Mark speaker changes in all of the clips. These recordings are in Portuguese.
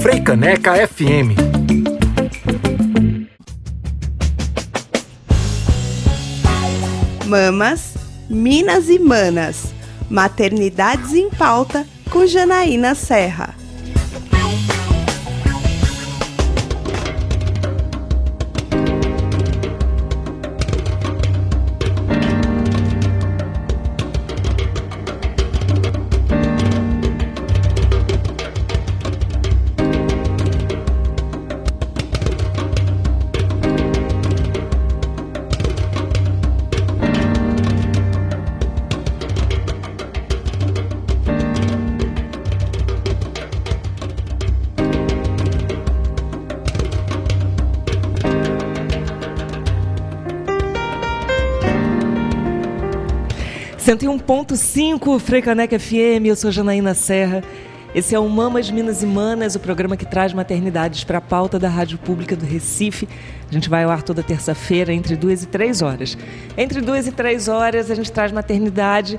Speaker 1: Freicaneca FM.
Speaker 2: Mamas, Minas e Manas. Maternidades em pauta com Janaína Serra. 101.5 Freicaneca FM, eu sou Janaína Serra. Esse é o Mamas Minas e Manas, o programa que traz maternidades para a pauta da Rádio Pública do Recife. A gente vai ao ar toda terça-feira, entre duas e três horas. Entre duas e três horas, a gente traz maternidade,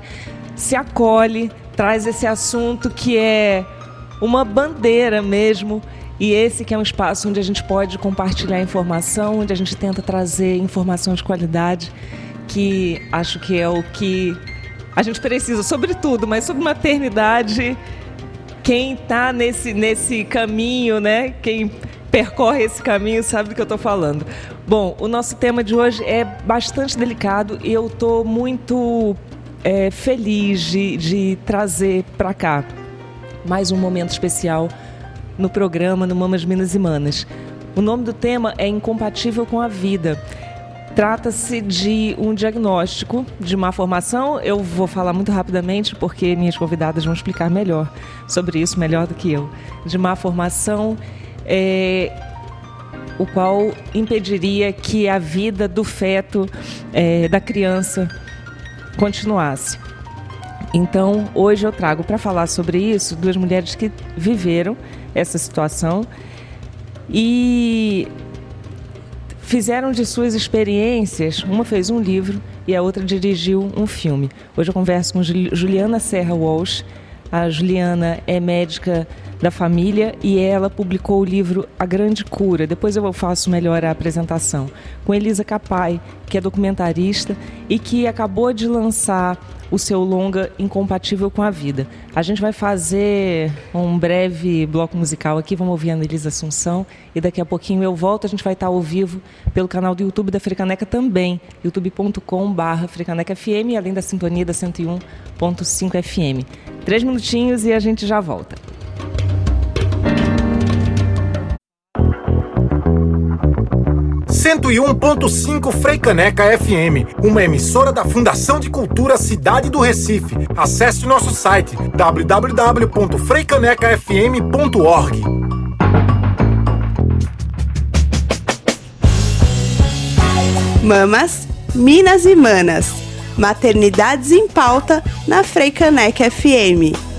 Speaker 2: se acolhe, traz esse assunto que é uma bandeira mesmo. E esse que é um espaço onde a gente pode compartilhar informação, onde a gente tenta trazer informação de qualidade, que acho que é o que a gente precisa, sobretudo, mas sobre maternidade, quem está nesse, nesse caminho, né? Quem percorre esse caminho sabe do que eu estou falando. Bom, o nosso tema de hoje é bastante delicado e eu estou muito é, feliz de, de trazer para cá mais um momento especial no programa no Mamas Minas e Manas. O nome do tema é Incompatível com a Vida. Trata-se de um diagnóstico de má formação. Eu vou falar muito rapidamente porque minhas convidadas vão explicar melhor sobre isso, melhor do que eu. De má formação, é, o qual impediria que a vida do feto, é, da criança, continuasse. Então, hoje eu trago para falar sobre isso duas mulheres que viveram essa situação e fizeram de suas experiências, uma fez um livro e a outra dirigiu um filme. Hoje eu converso com Juliana Serra Walsh. A Juliana é médica da família e ela publicou o livro A Grande Cura. Depois eu faço melhor a apresentação. Com Elisa Capai, que é documentarista e que acabou de lançar o seu longa Incompatível com a Vida. A gente vai fazer um breve bloco musical aqui, vamos ouvir a Anelisa Assunção e daqui a pouquinho eu volto, a gente vai estar ao vivo pelo canal do YouTube da Frecaneca também, youtube.com.br frecanecafm, além da sintonia da 101.5 FM. Três minutinhos e a gente já volta.
Speaker 1: 101.5 Freicaneca FM, uma emissora da Fundação de Cultura Cidade do Recife. Acesse nosso site www.freicanecafm.org.
Speaker 2: Mamas, Minas e Manas. Maternidades em pauta na Freicaneca FM.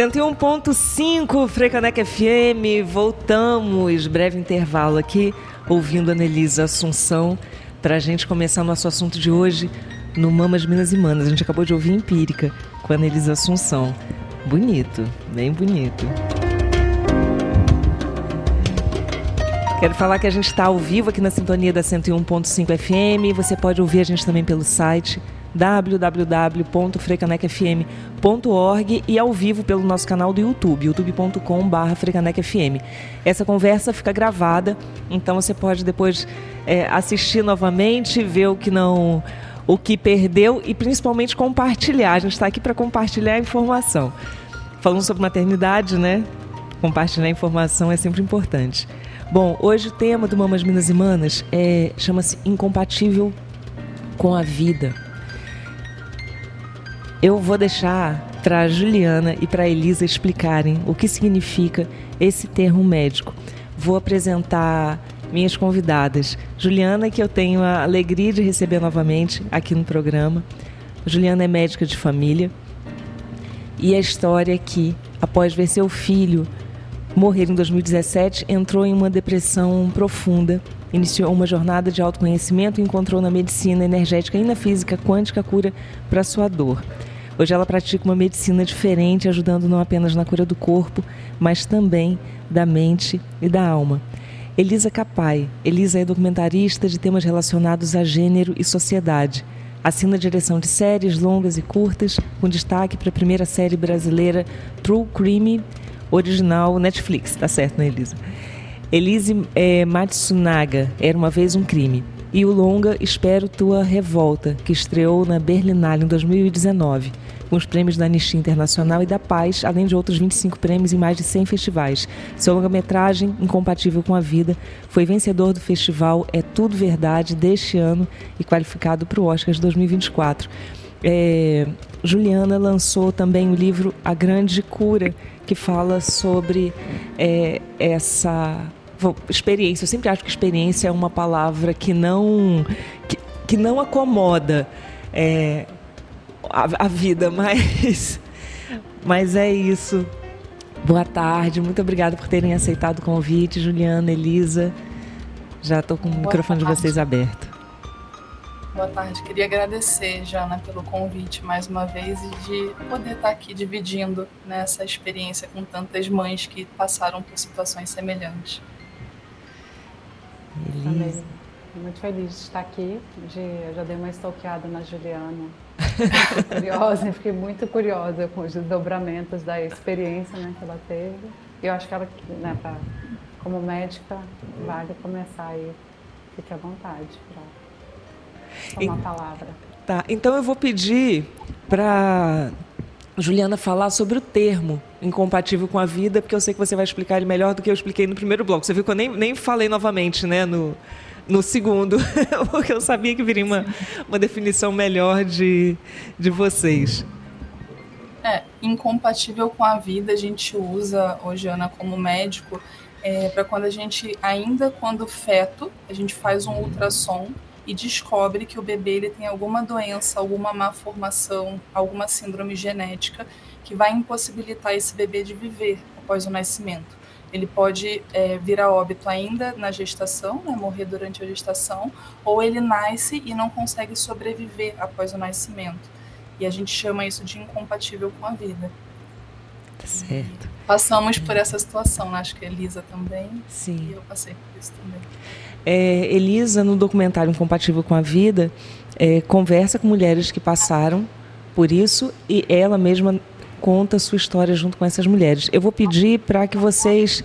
Speaker 2: 101.5 Frecanec FM, voltamos, breve intervalo aqui, ouvindo a Nelisa Assunção, para a gente começar nosso assunto de hoje no Mamas Minas e Manas. A gente acabou de ouvir Empírica com a Nelisa Assunção. Bonito, bem bonito. Quero falar que a gente está ao vivo aqui na sintonia da 101.5 FM. Você pode ouvir a gente também pelo site www.frecanecfm.org e ao vivo pelo nosso canal do YouTube, youtube.com.br frecanecfm. Essa conversa fica gravada, então você pode depois é, assistir novamente, ver o que não o que perdeu e principalmente compartilhar. A gente está aqui para compartilhar a informação. Falando sobre maternidade, né? Compartilhar informação é sempre importante. Bom, hoje o tema do Mamas Minas e Manas é, chama-se Incompatível com a Vida. Eu vou deixar para a Juliana e para a Elisa explicarem o que significa esse termo médico. Vou apresentar minhas convidadas. Juliana, que eu tenho a alegria de receber novamente aqui no programa. Juliana é médica de família. E a história é que, após ver seu filho morrer em 2017, entrou em uma depressão profunda, iniciou uma jornada de autoconhecimento e encontrou na medicina energética e na física quântica cura para sua dor. Hoje ela pratica uma medicina diferente, ajudando não apenas na cura do corpo, mas também da mente e da alma. Elisa Capai. Elisa é documentarista de temas relacionados a gênero e sociedade. Assina a direção de séries longas e curtas, com destaque para a primeira série brasileira True Crime, original Netflix. Tá certo, né, Elisa? Elise é, Matsunaga, Era Uma Vez um Crime. E o longa Espero Tua Revolta, que estreou na Berlinale em 2019 com os prêmios da Anistia Internacional e da Paz, além de outros 25 prêmios em mais de 100 festivais. Seu longa-metragem, Incompatível com a Vida, foi vencedor do festival É Tudo Verdade deste ano e qualificado para o Oscar de 2024. É, Juliana lançou também o livro A Grande Cura, que fala sobre é, essa experiência. Eu sempre acho que experiência é uma palavra que não que, que não acomoda. É, a, a vida, mas, mas é isso. Boa tarde, muito obrigada por terem aceitado o convite, Juliana, Elisa. Já estou com o microfone tarde. de vocês aberto.
Speaker 3: Boa tarde, queria agradecer, Jana, pelo convite mais uma vez e de poder estar aqui dividindo nessa experiência com tantas mães que passaram por situações semelhantes.
Speaker 4: Elisa. Muito feliz de estar aqui. De, eu já dei uma stalkeada na Juliana curiosa, fiquei muito curiosa com os desdobramentos da experiência né, que ela teve. E eu acho que ela, né, pra, como médica, vale começar aí. Fique à vontade para tomar a palavra.
Speaker 2: Tá, então eu vou pedir para Juliana falar sobre o termo incompatível com a vida, porque eu sei que você vai explicar ele melhor do que eu expliquei no primeiro bloco. Você viu que eu nem, nem falei novamente né, no, no segundo, porque eu sabia que viria uma, uma definição melhor de, de vocês.
Speaker 3: É, incompatível com a vida, a gente usa hoje, Ana, como médico, é, para quando a gente, ainda quando feto, a gente faz um ultrassom e descobre que o bebê ele tem alguma doença, alguma má formação, alguma síndrome genética que vai impossibilitar esse bebê de viver após o nascimento ele pode é, vir a óbito ainda na gestação, né, morrer durante a gestação, ou ele nasce e não consegue sobreviver após o nascimento. E a gente chama isso de incompatível com a vida.
Speaker 2: Tá certo.
Speaker 3: E passamos por essa situação, né? acho que a Elisa também.
Speaker 2: Sim.
Speaker 3: E eu passei por isso também.
Speaker 2: É, Elisa, no documentário Incompatível com a Vida, é, conversa com mulheres que passaram por isso e ela mesma conta sua história junto com essas mulheres. Eu vou pedir para que vocês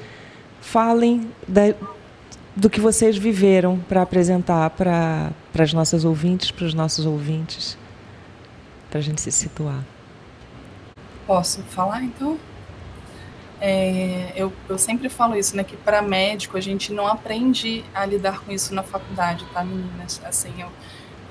Speaker 2: falem da, do que vocês viveram para apresentar para as nossas ouvintes, para os nossos ouvintes, para a gente se situar.
Speaker 3: Posso falar então? É, eu, eu sempre falo isso, né? Que para médico a gente não aprende a lidar com isso na faculdade, tá, meninas? Assim, eu,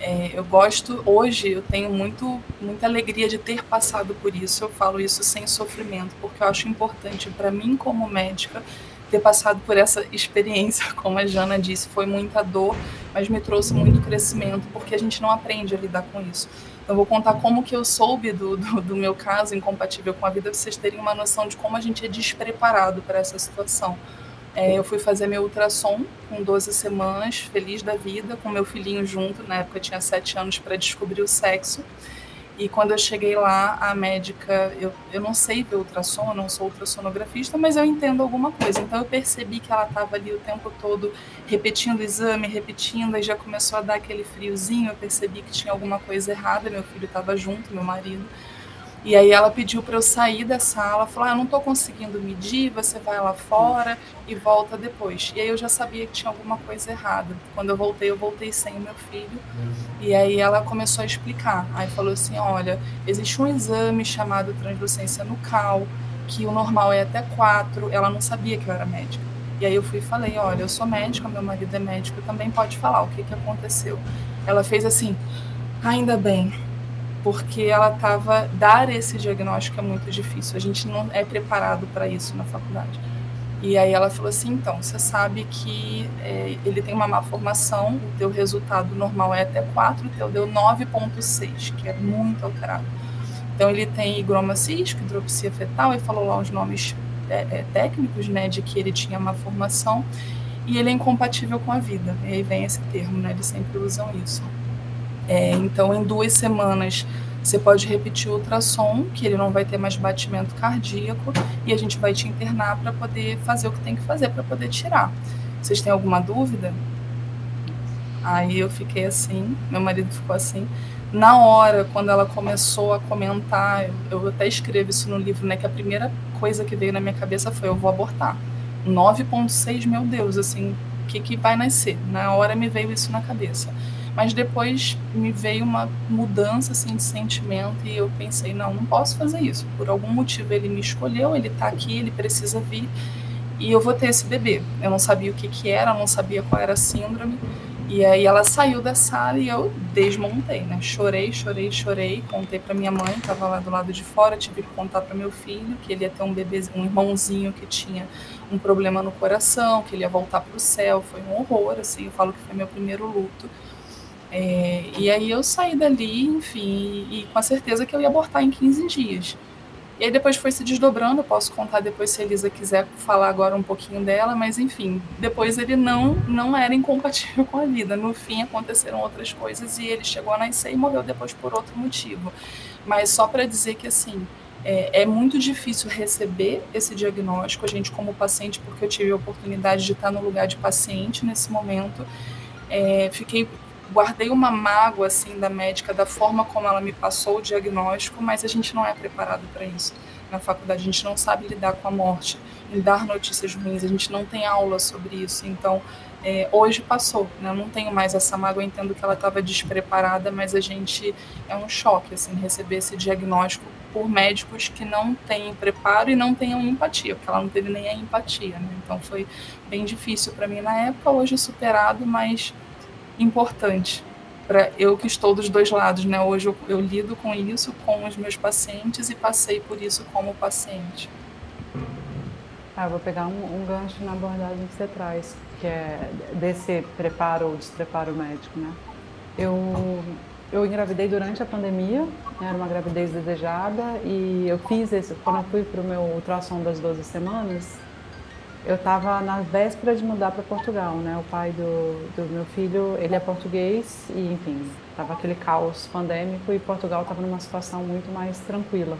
Speaker 3: é, eu gosto, hoje eu tenho muito, muita alegria de ter passado por isso. Eu falo isso sem sofrimento, porque eu acho importante para mim, como médica, ter passado por essa experiência. Como a Jana disse, foi muita dor, mas me trouxe muito crescimento, porque a gente não aprende a lidar com isso. Eu vou contar como que eu soube do, do, do meu caso incompatível com a vida, para vocês terem uma noção de como a gente é despreparado para essa situação. É, eu fui fazer meu ultrassom com 12 semanas, feliz da vida, com meu filhinho junto. Na época tinha 7 anos para descobrir o sexo. E quando eu cheguei lá, a médica, eu, eu não sei ver ultrassom, eu não sou ultrassonografista, mas eu entendo alguma coisa. Então eu percebi que ela estava ali o tempo todo repetindo o exame, repetindo, e já começou a dar aquele friozinho. Eu percebi que tinha alguma coisa errada. Meu filho estava junto, meu marido. E aí ela pediu para eu sair da sala, falou: ah, "Eu não estou conseguindo medir, você vai lá fora e volta depois". E aí eu já sabia que tinha alguma coisa errada. Quando eu voltei, eu voltei sem o meu filho. E aí ela começou a explicar. Aí falou assim: "Olha, existe um exame chamado translucência nucal, que o normal é até 4". Ela não sabia que eu era médica. E aí eu fui e falei: "Olha, eu sou médica, meu marido é médico, também pode falar o que que aconteceu". Ela fez assim: "Ainda bem" porque ela estava dar esse diagnóstico é muito difícil. A gente não é preparado para isso na faculdade. E aí ela falou assim, então, você sabe que é, ele tem uma má formação, o teu resultado normal é até 4, o teu deu 9.6, que é muito alterado. Então ele tem higroma cístico, hidropsia fetal, e falou lá os nomes é, é, técnicos, né, de que ele tinha má formação, e ele é incompatível com a vida. E aí vem esse termo, né, eles sempre usam isso. É, então, em duas semanas, você pode repetir o ultrassom, que ele não vai ter mais batimento cardíaco, e a gente vai te internar para poder fazer o que tem que fazer para poder tirar. Vocês têm alguma dúvida? Aí eu fiquei assim, meu marido ficou assim. Na hora, quando ela começou a comentar, eu até escrevo isso no livro, né? Que a primeira coisa que veio na minha cabeça foi: eu vou abortar. 9,6, meu Deus, assim, o que, que vai nascer? Na hora me veio isso na cabeça. Mas depois me veio uma mudança assim de sentimento e eu pensei, não, não posso fazer isso. Por algum motivo ele me escolheu, ele está aqui, ele precisa vir e eu vou ter esse bebê. Eu não sabia o que que era, não sabia qual era a síndrome. E aí ela saiu da sala e eu desmontei, né? Chorei, chorei, chorei, contei para minha mãe, estava lá do lado de fora, tive que contar para meu filho que ele ia ter um bebê, um irmãozinho que tinha um problema no coração, que ele ia voltar para o céu. Foi um horror, assim. Eu falo que foi meu primeiro luto. É, e aí eu saí dali, enfim, e, com a certeza que eu ia abortar em 15 dias. E aí depois foi se desdobrando, eu posso contar depois se a Elisa quiser falar agora um pouquinho dela, mas enfim, depois ele não não era incompatível com a vida. No fim aconteceram outras coisas e ele chegou a nascer e morreu depois por outro motivo. Mas só para dizer que assim, é, é, muito difícil receber esse diagnóstico, a gente como paciente, porque eu tive a oportunidade de estar no lugar de paciente nesse momento. É, fiquei guardei uma mágoa assim da médica da forma como ela me passou o diagnóstico, mas a gente não é preparado para isso. Na faculdade a gente não sabe lidar com a morte, em dar notícias ruins, a gente não tem aula sobre isso. Então, é, hoje passou, né? Eu não tenho mais essa mágoa, eu entendo que ela estava despreparada, mas a gente é um choque assim receber esse diagnóstico por médicos que não têm preparo e não tenham empatia, porque ela não teve nem a empatia, né? Então foi bem difícil para mim na época, hoje superado, mas importante para eu que estou dos dois lados, né? Hoje eu, eu, lido com isso com os meus pacientes e passei por isso como paciente.
Speaker 4: Ah, vou pegar um, um, gancho na abordagem que você traz, que é desse preparo ou despreparo médico, né? Eu eu engravidei durante a pandemia, né? era uma gravidez desejada e eu fiz isso quando eu fui para o meu ultrassom das 12 semanas eu estava na véspera de mudar para Portugal, né? O pai do, do meu filho, ele é português e, enfim, estava aquele caos pandêmico e Portugal estava numa situação muito mais tranquila.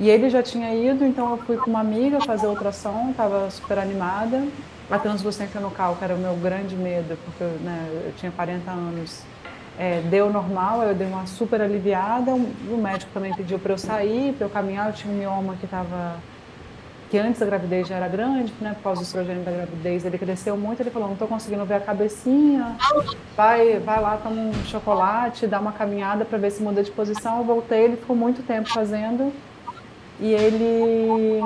Speaker 4: E ele já tinha ido, então eu fui com uma amiga fazer ultrassom, estava super animada. A translucência no que era o meu grande medo, porque né, eu tinha 40 anos, é, deu normal, eu dei uma super aliviada. O médico também pediu para eu sair, para eu caminhar. Eu tinha um mioma que estava que antes da gravidez já era grande, né, por causa do estrogênio da gravidez, ele cresceu muito, ele falou, não estou conseguindo ver a cabecinha, vai, vai lá, toma um chocolate, dá uma caminhada para ver se muda de posição. Eu voltei, ele ficou muito tempo fazendo, e ele,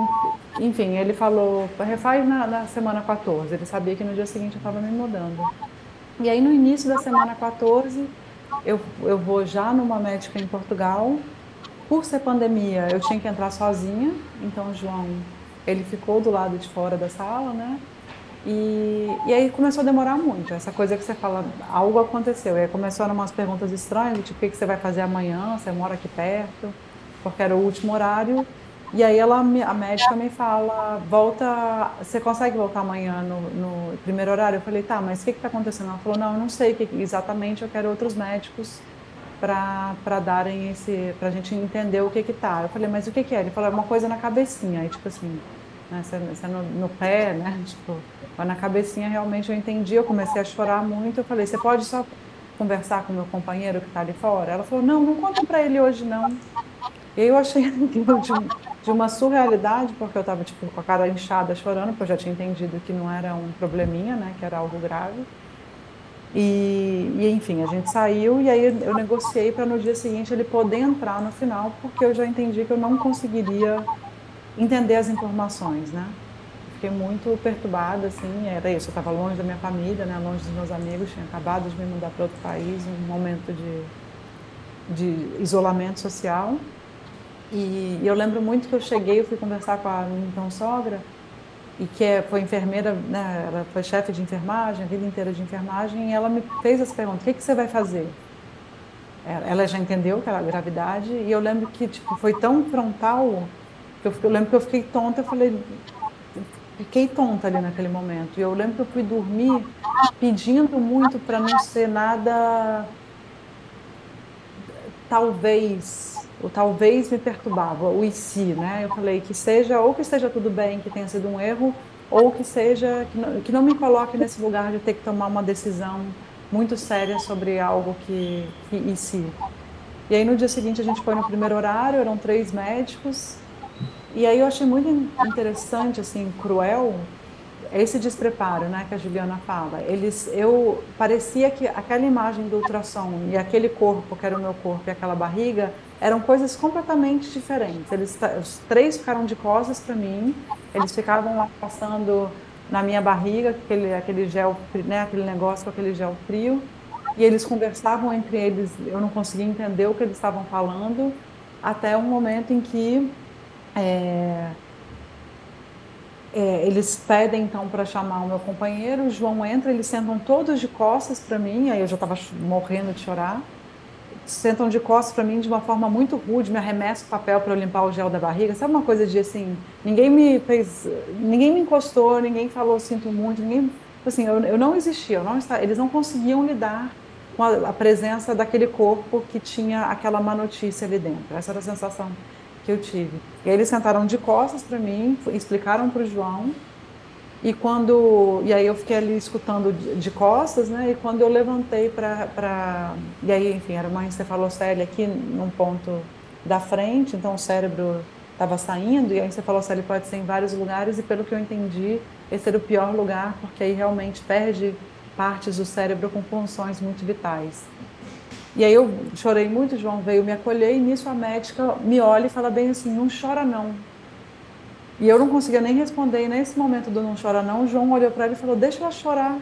Speaker 4: enfim, ele falou, refaz na, na semana 14, ele sabia que no dia seguinte eu estava me mudando. E aí no início da semana 14, eu, eu vou já numa médica em Portugal, por ser pandemia, eu tinha que entrar sozinha, então João ele ficou do lado de fora da sala, né? E, e aí começou a demorar muito. Essa coisa que você fala, algo aconteceu. E aí começaram umas perguntas estranhas, tipo, o que, você vai fazer amanhã? Você mora aqui perto? Porque era o último horário. E aí ela, a médica me fala, volta, você consegue voltar amanhã no, no primeiro horário? Eu falei, tá, mas o que está acontecendo? Ela falou, não, eu não sei que, exatamente, eu quero outros médicos para darem esse, para a gente entender o que que tá. Eu falei, mas o que que é? Ele falou, é uma coisa na cabecinha, aí tipo assim, né, você, você no, no, pé, né, tipo, na cabecinha realmente eu entendi, eu comecei a chorar muito, eu falei, você pode só conversar com meu companheiro que está ali fora? Ela falou, não, não conta para ele hoje não. E eu achei aquilo de, de uma surrealidade, porque eu estava tipo, com a cara inchada chorando, porque eu já tinha entendido que não era um probleminha, né, que era algo grave. E, e, enfim, a gente saiu e aí eu negociei para no dia seguinte ele poder entrar no final, porque eu já entendi que eu não conseguiria entender as informações, né? Fiquei muito perturbada, assim, era isso, eu estava longe da minha família, né, longe dos meus amigos, tinha acabado de me mudar para outro país, um momento de, de isolamento social. E, e eu lembro muito que eu cheguei, eu fui conversar com a minha então sogra, e que é, foi enfermeira, né, ela foi chefe de enfermagem, a vida inteira de enfermagem, e ela me fez as perguntas: o que, que você vai fazer? Ela já entendeu que era gravidade, e eu lembro que tipo, foi tão frontal, eu, eu lembro que eu fiquei tonta, eu falei, fiquei tonta ali naquele momento. E eu lembro que eu fui dormir pedindo muito para não ser nada, talvez o talvez me perturbava, o e se, né? Eu falei que seja, ou que esteja tudo bem, que tenha sido um erro, ou que seja, que não, que não me coloque nesse lugar de ter que tomar uma decisão muito séria sobre algo que, que e se. E aí no dia seguinte a gente foi no primeiro horário, eram três médicos, e aí eu achei muito interessante, assim, cruel, esse despreparo, né, que a Juliana fala. Eles, eu parecia que aquela imagem do ultrassom e aquele corpo que era o meu corpo e aquela barriga eram coisas completamente diferentes. Eles, os três ficaram de costas para mim, eles ficavam lá passando na minha barriga, aquele, aquele gel, né, aquele negócio com aquele gel frio, e eles conversavam entre eles, eu não conseguia entender o que eles estavam falando, até um momento em que é, é, eles pedem então para chamar o meu companheiro, o João entra, eles sentam todos de costas para mim, aí eu já estava morrendo de chorar, sentam de costas para mim de uma forma muito rude, me arremessa o papel para eu limpar o gel da barriga. Sabe uma coisa de assim, ninguém me fez, ninguém me encostou, ninguém falou sinto muito, ninguém, assim, eu, eu não existia, eu não estava, eles não conseguiam lidar com a, a, presença daquele corpo que tinha aquela má notícia ali dentro. Essa era a sensação que eu tive. E aí eles sentaram de costas para mim, explicaram para o João e quando e aí eu fiquei ali escutando de, de costas, né? E quando eu levantei para e aí enfim era uma encefalocele aqui num ponto da frente, então o cérebro estava saindo e a encefalocele pode ser em vários lugares e pelo que eu entendi esse era o pior lugar porque aí realmente perde partes do cérebro com funções muito vitais. E aí eu chorei muito, João veio me acolher e nisso a médica me olha e fala bem assim, não chora não, e eu não conseguia nem responder. E nesse momento do não chora não, o João olhou para ela e falou: deixa ela chorar.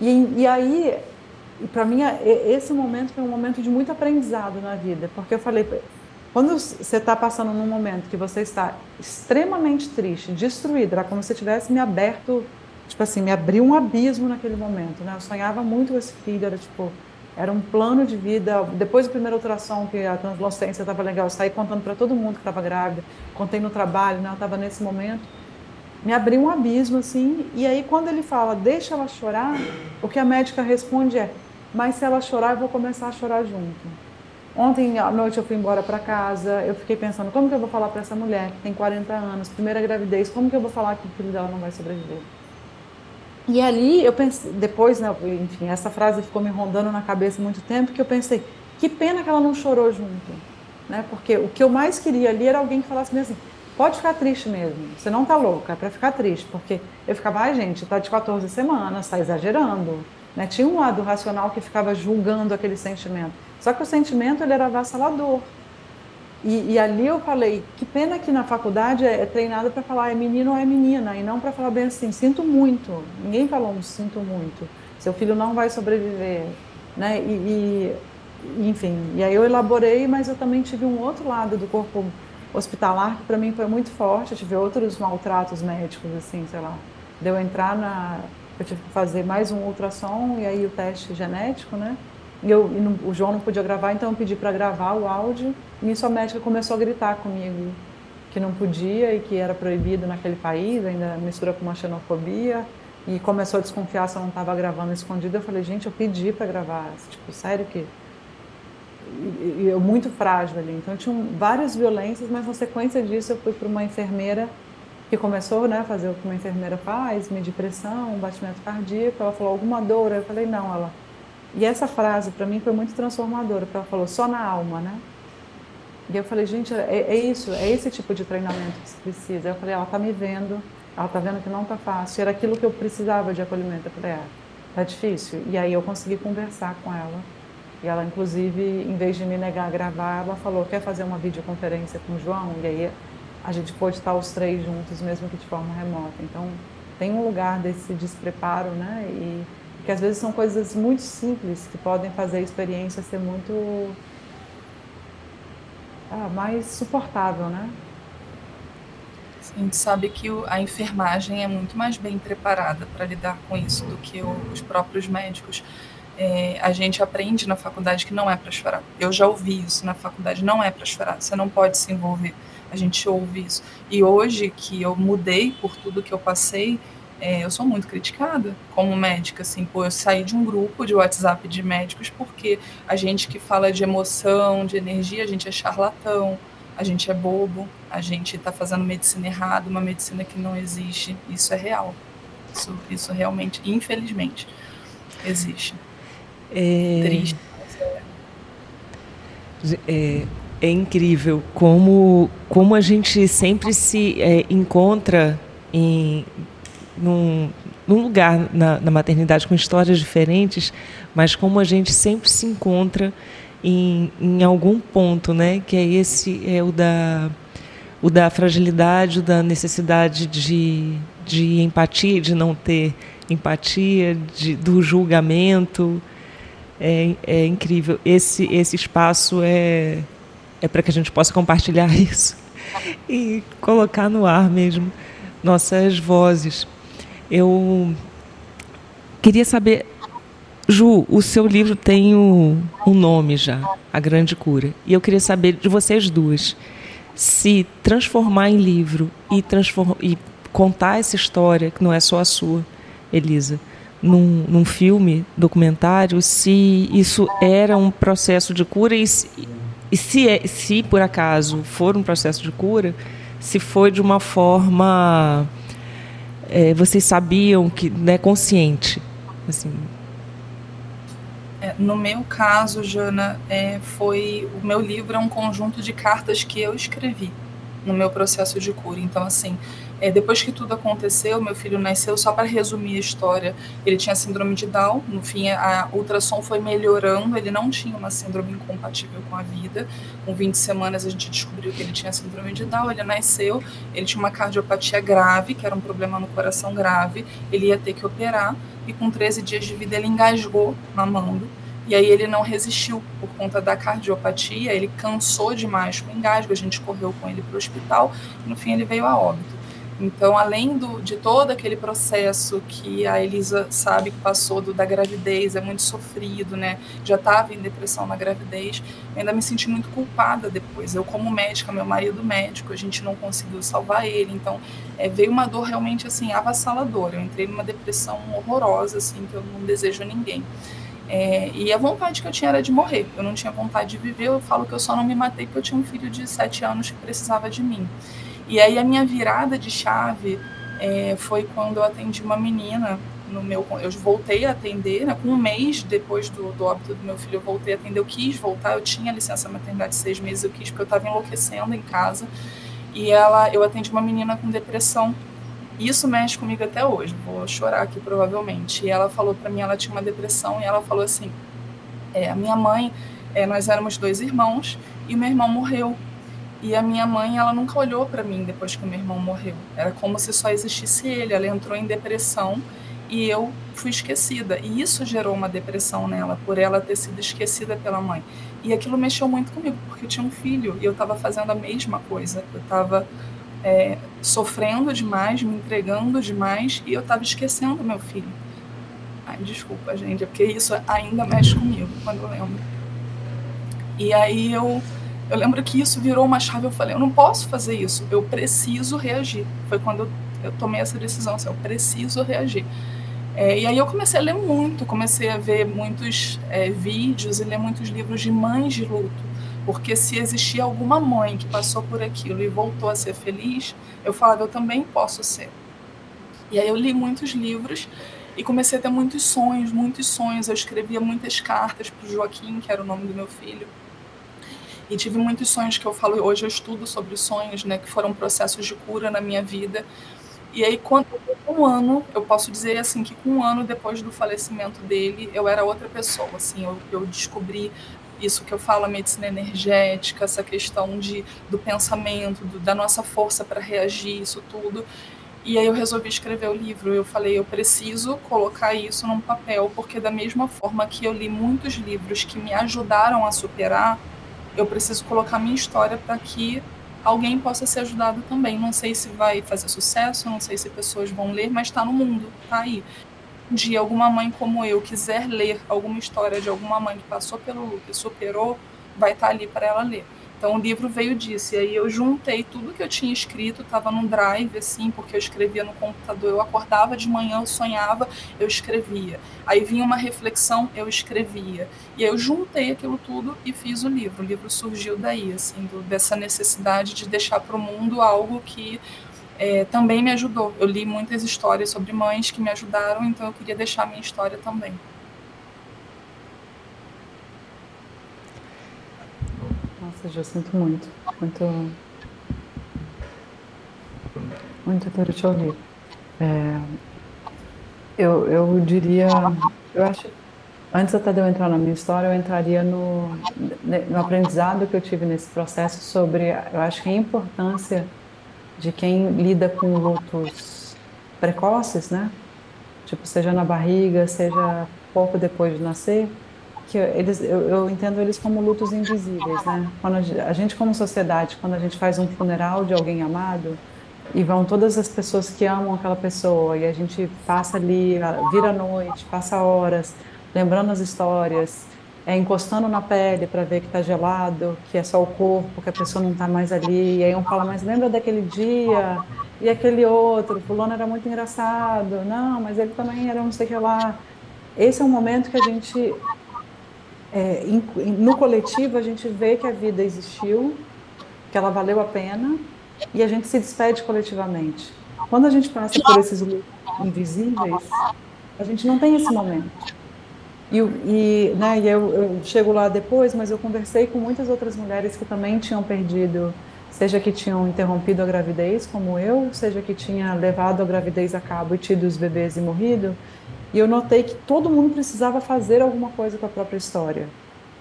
Speaker 4: E, e aí, para mim, esse momento foi um momento de muito aprendizado na vida, porque eu falei, quando você está passando num momento que você está extremamente triste, destruída, era como se tivesse me aberto, tipo assim, me abriu um abismo naquele momento, né? Eu sonhava muito com esse filho, era tipo, era um plano de vida. Depois da primeira ultrassom, que a translucência estava legal, eu saí contando para todo mundo que estava grávida, contei no trabalho, né? eu estava nesse momento. Me abriu um abismo, assim. E aí, quando ele fala, deixa ela chorar, o que a médica responde é: mas se ela chorar, eu vou começar a chorar junto. Ontem à noite eu fui embora para casa, eu fiquei pensando: como que eu vou falar para essa mulher que tem 40 anos, primeira gravidez, como que eu vou falar que o filho dela não vai sobreviver? E ali eu pensei, depois, né, enfim, essa frase ficou me rondando na cabeça muito tempo, que eu pensei, que pena que ela não chorou junto, né? Porque o que eu mais queria ali era alguém que falasse mesmo assim, pode ficar triste mesmo, você não tá louca, é para ficar triste, porque eu ficava, ai gente, tá de 14 semanas, tá exagerando, né? Tinha um lado racional que ficava julgando aquele sentimento. Só que o sentimento ele era avassalador. E, e, ali eu falei, que pena que na faculdade é, é treinado para falar é menino ou é menina, e não para falar bem assim, sinto muito. Ninguém falou um sinto muito. Seu filho não vai sobreviver. Né? E, e, enfim, e aí eu elaborei, mas eu também tive um outro lado do corpo hospitalar que para mim foi muito forte. Eu tive outros maltratos médicos, assim, sei lá. Deu entrar na. Eu tive que fazer mais um ultrassom e aí o teste genético, né? Eu, não, o João não podia gravar, então eu pedi para gravar o áudio. E a médica começou a gritar comigo que não podia e que era proibido naquele país, ainda mistura com uma xenofobia. E começou a desconfiar se eu não estava gravando escondido. Eu falei, gente, eu pedi para gravar. Tipo, sério que. e eu muito frágil ali. Então tinham várias violências, mas na sequência disso eu fui para uma enfermeira que começou né, a fazer o que uma enfermeira faz, medir pressão, batimento cardíaco. Ela falou alguma dor? Eu falei não, ela. E essa frase para mim foi muito transformadora, porque ela falou só na alma, né? E eu falei, gente, é, é isso, é esse tipo de treinamento que se precisa. Eu falei, ela tá me vendo, ela tá vendo que não tá fácil. Era aquilo que eu precisava de acolhimento. Eu falei, ah, tá difícil. E aí eu consegui conversar com ela. E ela, inclusive, em vez de me negar a gravar, ela falou, quer fazer uma videoconferência com o João? E aí a gente pôde estar os três juntos, mesmo que de forma remota. Então, tem um lugar desse despreparo, né? E que às vezes são coisas muito simples que podem fazer a experiência ser muito ah, mais suportável, né?
Speaker 3: A gente sabe que a enfermagem é muito mais bem preparada para lidar com isso do que os próprios médicos. É, a gente aprende na faculdade que não é para chorar. Eu já ouvi isso na faculdade, não é para chorar, você não pode se envolver. A gente ouve isso. E hoje que eu mudei por tudo que eu passei, é, eu sou muito criticada como médica, assim, pô, eu saí de um grupo de WhatsApp de médicos porque a gente que fala de emoção, de energia, a gente é charlatão, a gente é bobo, a gente está fazendo medicina errada, uma medicina que não existe. Isso é real. Isso, isso realmente, infelizmente, existe. É... Triste.
Speaker 2: É, é incrível como, como a gente sempre se é, encontra em num, num lugar na, na, maternidade com histórias diferentes, mas como a gente sempre se encontra em, em algum ponto, né? Que é esse é o da o da fragilidade, o da necessidade de, de empatia, de não ter empatia, de, do julgamento. É, é incrível. Esse, esse espaço é, é para que a gente possa compartilhar isso e colocar no ar mesmo nossas vozes. Eu queria saber, Ju, o seu livro tem um, um nome já, A Grande Cura. E eu queria saber de vocês duas, se transformar em livro e, transform, e contar essa história, que não é só a sua, Elisa, num, num filme, documentário, se isso era um processo de cura e, e se, é, se por acaso for um processo de cura, se foi de uma forma é, vocês sabiam que né, consciente assim?
Speaker 3: É, no meu caso Jana é, foi o meu livro é um conjunto de cartas que eu escrevi no meu processo de cura. Então assim é, depois que tudo aconteceu, meu filho nasceu, só para resumir a história, ele tinha síndrome de Down, no fim a ultrassom foi melhorando, ele não tinha uma síndrome incompatível com a vida, com 20 semanas a gente descobriu que ele tinha síndrome de Down, ele nasceu, ele tinha uma cardiopatia grave, que era um problema no coração grave, ele ia ter que operar, e com 13 dias de vida ele engasgou mamando, e aí ele não resistiu por conta da cardiopatia, ele cansou demais com o engasgo, a gente correu com ele para o hospital, e no fim ele veio a óbito. Então, além do, de todo aquele processo que a Elisa sabe que passou do, da gravidez, é muito sofrido, né? Já estava em depressão na gravidez, eu ainda me senti muito culpada depois. Eu, como médica, meu marido médico, a gente não conseguiu salvar ele. Então, é, veio uma dor realmente assim avassaladora. Eu entrei numa depressão horrorosa, assim, que eu não desejo a ninguém. É, e a vontade que eu tinha era de morrer. Eu não tinha vontade de viver. Eu falo que eu só não me matei porque eu tinha um filho de sete anos que precisava de mim. E aí a minha virada de chave é, foi quando eu atendi uma menina no meu, eu voltei a atender, né, um mês depois do, do óbito do meu filho, eu voltei a atender, eu quis voltar, eu tinha licença maternidade de seis meses, eu quis porque eu estava enlouquecendo em casa, e ela, eu atendi uma menina com depressão, isso mexe comigo até hoje, vou chorar aqui provavelmente, e ela falou para mim, ela tinha uma depressão, e ela falou assim, é, a minha mãe, é, nós éramos dois irmãos, e o meu irmão morreu, e a minha mãe, ela nunca olhou para mim depois que o meu irmão morreu. Era como se só existisse ele. Ela entrou em depressão e eu fui esquecida. E isso gerou uma depressão nela, por ela ter sido esquecida pela mãe. E aquilo mexeu muito comigo, porque eu tinha um filho e eu estava fazendo a mesma coisa. Eu estava é, sofrendo demais, me entregando demais e eu estava esquecendo meu filho. Ai, desculpa, gente, é porque isso ainda mexe comigo quando eu lembro. E aí eu eu lembro que isso virou uma chave. Eu falei, eu não posso fazer isso. Eu preciso reagir. Foi quando eu, eu tomei essa decisão. Assim, eu preciso reagir. É, e aí eu comecei a ler muito, comecei a ver muitos é, vídeos e ler muitos livros de mães de luto, porque se existia alguma mãe que passou por aquilo e voltou a ser feliz, eu falava, eu também posso ser. E aí eu li muitos livros e comecei a ter muitos sonhos, muitos sonhos. Eu escrevia muitas cartas para o Joaquim, que era o nome do meu filho. E tive muitos sonhos que eu falo, hoje eu estudo sobre sonhos, né, que foram processos de cura na minha vida. E aí, quando um ano, eu posso dizer assim que com um ano depois do falecimento dele, eu era outra pessoa. Assim, eu, eu descobri isso que eu falo, a medicina energética, essa questão de, do pensamento, do, da nossa força para reagir, isso tudo. E aí eu resolvi escrever o livro. Eu falei, eu preciso colocar isso num papel, porque da mesma forma que eu li muitos livros que me ajudaram a superar, eu preciso colocar minha história para que alguém possa ser ajudado também. Não sei se vai fazer sucesso, não sei se pessoas vão ler, mas está no mundo, está aí. Dia alguma mãe como eu quiser ler alguma história de alguma mãe que passou pelo luto e superou, vai estar tá ali para ela ler. Então o livro veio disso. E aí eu juntei tudo que eu tinha escrito, estava num drive, assim, porque eu escrevia no computador. Eu acordava de manhã, eu sonhava, eu escrevia. Aí vinha uma reflexão, eu escrevia. E aí eu juntei aquilo tudo e fiz o livro. O livro surgiu daí, assim, do, dessa necessidade de deixar para o mundo algo que é, também me ajudou. Eu li muitas histórias sobre mães que me ajudaram, então eu queria deixar a minha história também.
Speaker 4: Eu sinto muito. Muito. Muito duro te ouvir. É, eu, eu diria. Eu acho. Antes até de eu entrar na minha história, eu entraria no, no aprendizado que eu tive nesse processo sobre, eu acho que a importância de quem lida com lutos precoces, né? Tipo, seja na barriga, seja pouco depois de nascer, que eles, eu, eu, entendo eles como lutos invisíveis, né? Quando a gente, como sociedade, quando a gente faz um funeral de alguém amado e vão todas as pessoas que amam aquela pessoa e a gente passa ali, vira a noite, passa horas, lembrando as histórias, é, encostando na pele para ver que está gelado, que é só o corpo, que a pessoa não está mais ali. E aí um fala, mas lembra daquele dia e aquele outro, fulano era muito engraçado, não, mas ele também era não sei o que lá. Esse é um momento que a gente é, no coletivo a gente vê que a vida existiu, que ela valeu a pena e a gente se despede coletivamente. Quando a gente passa por esses invisíveis, a gente não tem esse momento. E, e, né, e eu, eu, chego lá depois, mas eu conversei com muitas outras mulheres que também tinham perdido, seja que tinham interrompido a gravidez, como eu, seja que tinha levado a gravidez a cabo e tido os bebês e morrido. E eu notei que todo mundo precisava fazer alguma coisa com a própria história.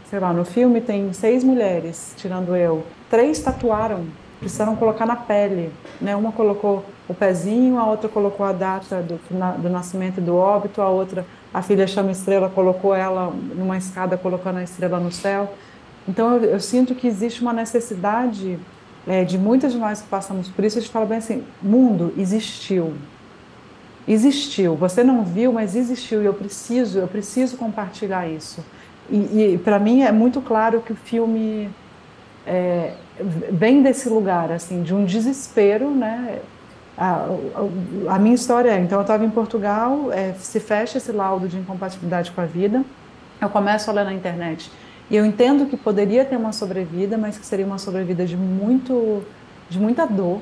Speaker 4: Sei lá, no filme tem seis mulheres, tirando eu. Três tatuaram, precisaram colocar na pele. Né? Uma colocou o pezinho, a outra colocou a data do, do nascimento e do óbito, a outra, a filha chama estrela, colocou ela numa escada, colocando a estrela no céu. Então eu, eu sinto que existe uma necessidade é, de muitas de nós que passamos por isso, a gente fala bem assim: mundo existiu, existiu. Você não viu, mas existiu e eu preciso, eu preciso compartilhar isso. E, e para mim é muito claro que o filme é, vem desse lugar, assim, de um desespero, né? A, a, a minha história é, então eu estava em Portugal, é, se fecha esse laudo de incompatibilidade com a vida, eu começo a ler na internet e eu entendo que poderia ter uma sobrevida, mas que seria uma sobrevida de muito, de muita dor,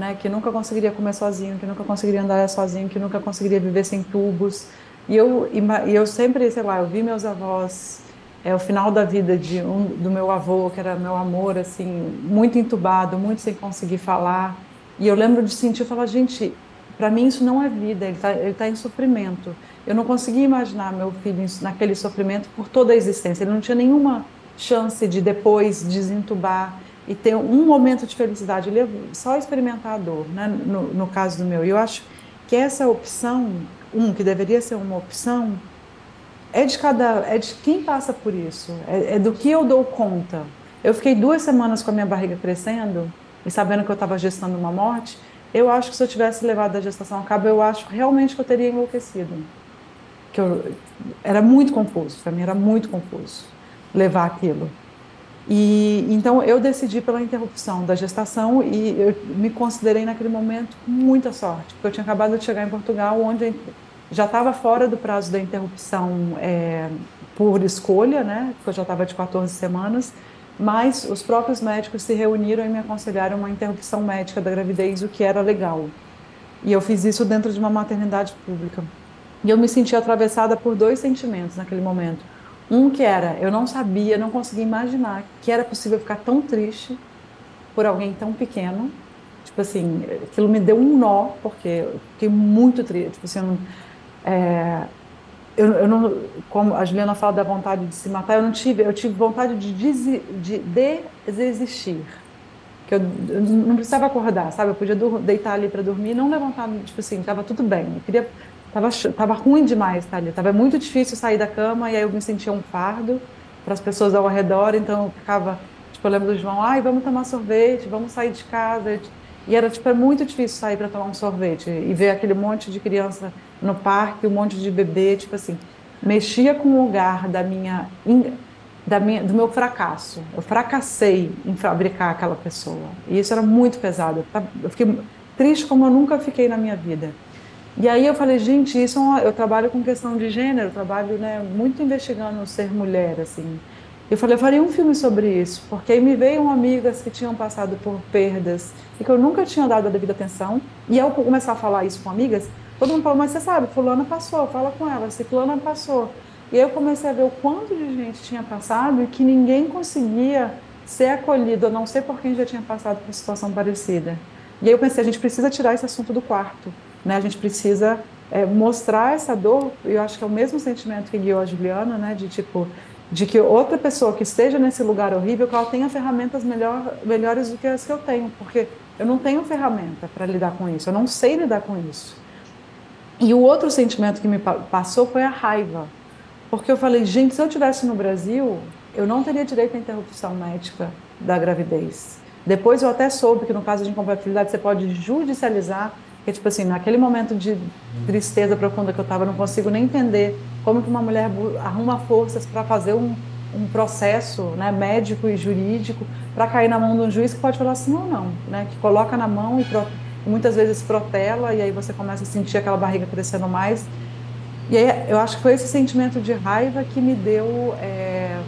Speaker 4: né, que nunca conseguiria comer sozinho, que nunca conseguiria andar sozinho, que nunca conseguiria viver sem tubos. E eu, e eu sempre, sei lá, eu vi meus avós, é o final da vida de um, do meu avô, que era meu amor, assim, muito entubado, muito sem conseguir falar. E eu lembro de sentir, falar, gente, para mim isso não é vida, ele está ele tá em sofrimento. Eu não conseguia imaginar meu filho naquele sofrimento por toda a existência. Ele não tinha nenhuma chance de depois desentubar e ter um momento de felicidade, só experimentar a dor, né? no, no caso do meu. E eu acho que essa opção, um, que deveria ser uma opção, é de cada, é de quem passa por isso, é, é do que eu dou conta. Eu fiquei duas semanas com a minha barriga crescendo e sabendo que eu estava gestando uma morte, eu acho que se eu tivesse levado a gestação a cabo, eu acho realmente que eu teria enlouquecido. Que eu, era muito confuso, para mim era muito confuso levar aquilo. E então eu decidi pela interrupção da gestação e eu me considerei naquele momento com muita sorte, porque eu tinha acabado de chegar em Portugal, onde já estava fora do prazo da interrupção é, por escolha, né? Porque eu já estava de 14 semanas, mas os próprios médicos se reuniram e me aconselharam uma interrupção médica da gravidez, o que era legal. E eu fiz isso dentro de uma maternidade pública. E eu me senti atravessada por dois sentimentos naquele momento. Um que era, eu não sabia, não conseguia imaginar que era possível ficar tão triste por alguém tão pequeno. Tipo assim, aquilo me deu um nó, porque eu fiquei muito triste. Tipo assim, é, eu, eu, não, como a Juliana fala da vontade de se matar, eu não tive, eu tive vontade de, des, de desistir. Que eu, eu, não precisava acordar, sabe? Eu podia deitar ali para dormir, não levantar, tipo assim, estava tudo bem. Eu queria, tava, tava ruim demais estar ali, tava muito difícil sair da cama e aí eu me sentia um fardo para as pessoas ao redor, então eu ficava, tipo, eu lembro do João, ai, vamos tomar sorvete, vamos sair de casa. E era tipo é muito difícil sair para tomar um sorvete e ver aquele monte de criança no parque, um monte de bebê, tipo assim, mexia com o lugar da minha, da minha, do meu fracasso. Eu fracassei em fabricar aquela pessoa. E isso era muito pesado. Eu fiquei triste como eu nunca fiquei na minha vida. E aí eu falei, gente, isso é uma, eu trabalho com questão de gênero, trabalho né, muito investigando ser mulher, assim. Eu falei, eu faria um filme sobre isso, porque aí me veio amigas que tinham passado por perdas e que eu nunca tinha dado a devida atenção. E ao começar a falar isso com amigas, Todo mundo falou, mas você sabe, fulana passou, fala com ela, ciclana passou. E aí eu comecei a ver o quanto de gente tinha passado e que ninguém conseguia ser acolhido, a não ser por quem já tinha passado por situação parecida. E aí eu pensei, a gente precisa tirar esse assunto do quarto, né? A gente precisa é, mostrar essa dor, e eu acho que é o mesmo sentimento que guiou a Juliana, né? De tipo, de que outra pessoa que esteja nesse lugar horrível, que ela tenha ferramentas melhor, melhores do que as que eu tenho, porque eu não tenho ferramenta para lidar com isso, eu não sei lidar com isso. E o outro sentimento que me passou foi a raiva. Porque eu falei, gente, se eu tivesse no Brasil, eu não teria direito à interrupção médica da gravidez. Depois eu até soube que no caso de incompatibilidade você pode judicializar, que tipo assim, naquele momento de tristeza profunda que eu estava, não consigo nem entender como que uma mulher arruma forças para fazer um, um processo né, médico e jurídico para cair na mão de um juiz que pode falar assim, não, não, né, que coloca na mão e muitas vezes protela e aí você começa a sentir aquela barriga crescendo mais. E aí eu acho que foi esse sentimento de raiva que me deu é,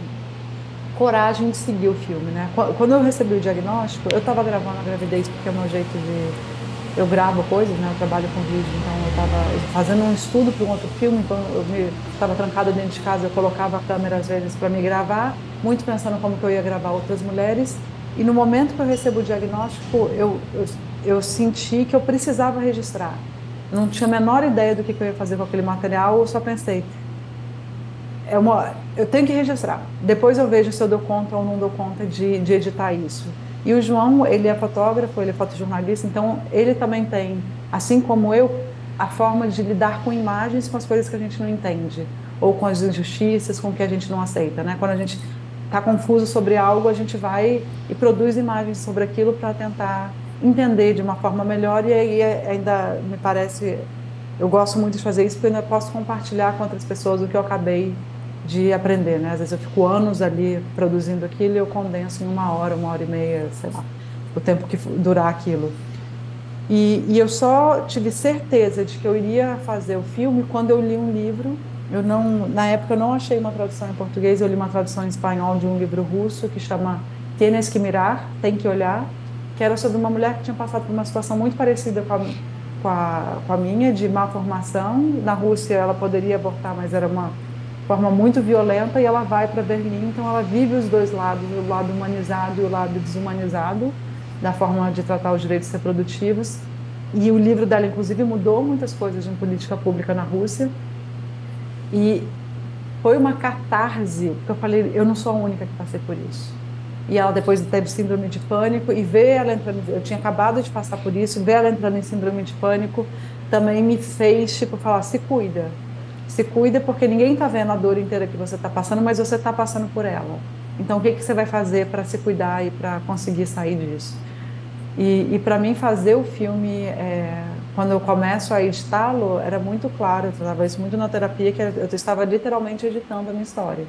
Speaker 4: coragem de seguir o filme, né? Quando eu recebi o diagnóstico, eu estava gravando a gravidez porque é o meu jeito de eu gravo coisas, né? Eu trabalho com vídeo, então eu estava fazendo um estudo para um outro filme, quando eu estava trancada dentro de casa, eu colocava a câmera às vezes para me gravar, muito pensando como que eu ia gravar outras mulheres. E no momento que eu recebo o diagnóstico, eu, eu eu senti que eu precisava registrar. Não tinha a menor ideia do que, eu ia fazer com aquele material, eu só pensei, é uma, eu tenho que registrar. Depois eu vejo se eu dou conta ou não dou conta de, de editar isso. E o João, ele é fotógrafo, ele é fotojornalista, então ele também tem, assim como eu, a forma de lidar com imagens com as coisas que a gente não entende, ou com as injustiças, com o que a gente não aceita, né? Quando a gente está confuso sobre algo, a gente vai e produz imagens sobre aquilo para tentar entender de uma forma melhor e aí ainda me parece eu gosto muito de fazer isso porque eu ainda posso compartilhar com outras pessoas o que eu acabei de aprender, né? Às vezes eu fico anos ali produzindo aquilo e eu condenso em uma hora, uma hora e meia, sei lá, o tempo que durar aquilo. E, e eu só tive certeza de que eu iria fazer o filme quando eu li um livro. Eu não, na época eu não achei uma tradução em português, eu li uma tradução em espanhol de um livro russo que chama Tienes que mirar, tem que olhar, que era sobre uma mulher que tinha passado por uma situação muito parecida com a, com a, com a minha, de má formação. Na Rússia ela poderia abortar, mas era uma forma muito violenta, e ela vai para Berlim, então ela vive os dois lados, o lado humanizado e o lado desumanizado da forma de tratar os direitos reprodutivos. E o livro dela, inclusive, mudou muitas coisas em política pública na Rússia. E foi uma catarse, porque eu falei, eu não sou a única que passei por isso e ela depois teve síndrome de pânico e ver ela entrando, eu tinha acabado de passar por isso, ver ela entrando em síndrome de pânico também me fez tipo falar se cuida, se cuida porque ninguém está vendo a dor inteira que você está passando, mas você está passando por ela. Então o que que você vai fazer para se cuidar e para conseguir sair disso? E, e para mim fazer o filme é, quando eu começo a editá-lo era muito claro, eu tratava isso muito na terapia que eu estava literalmente editando a minha história.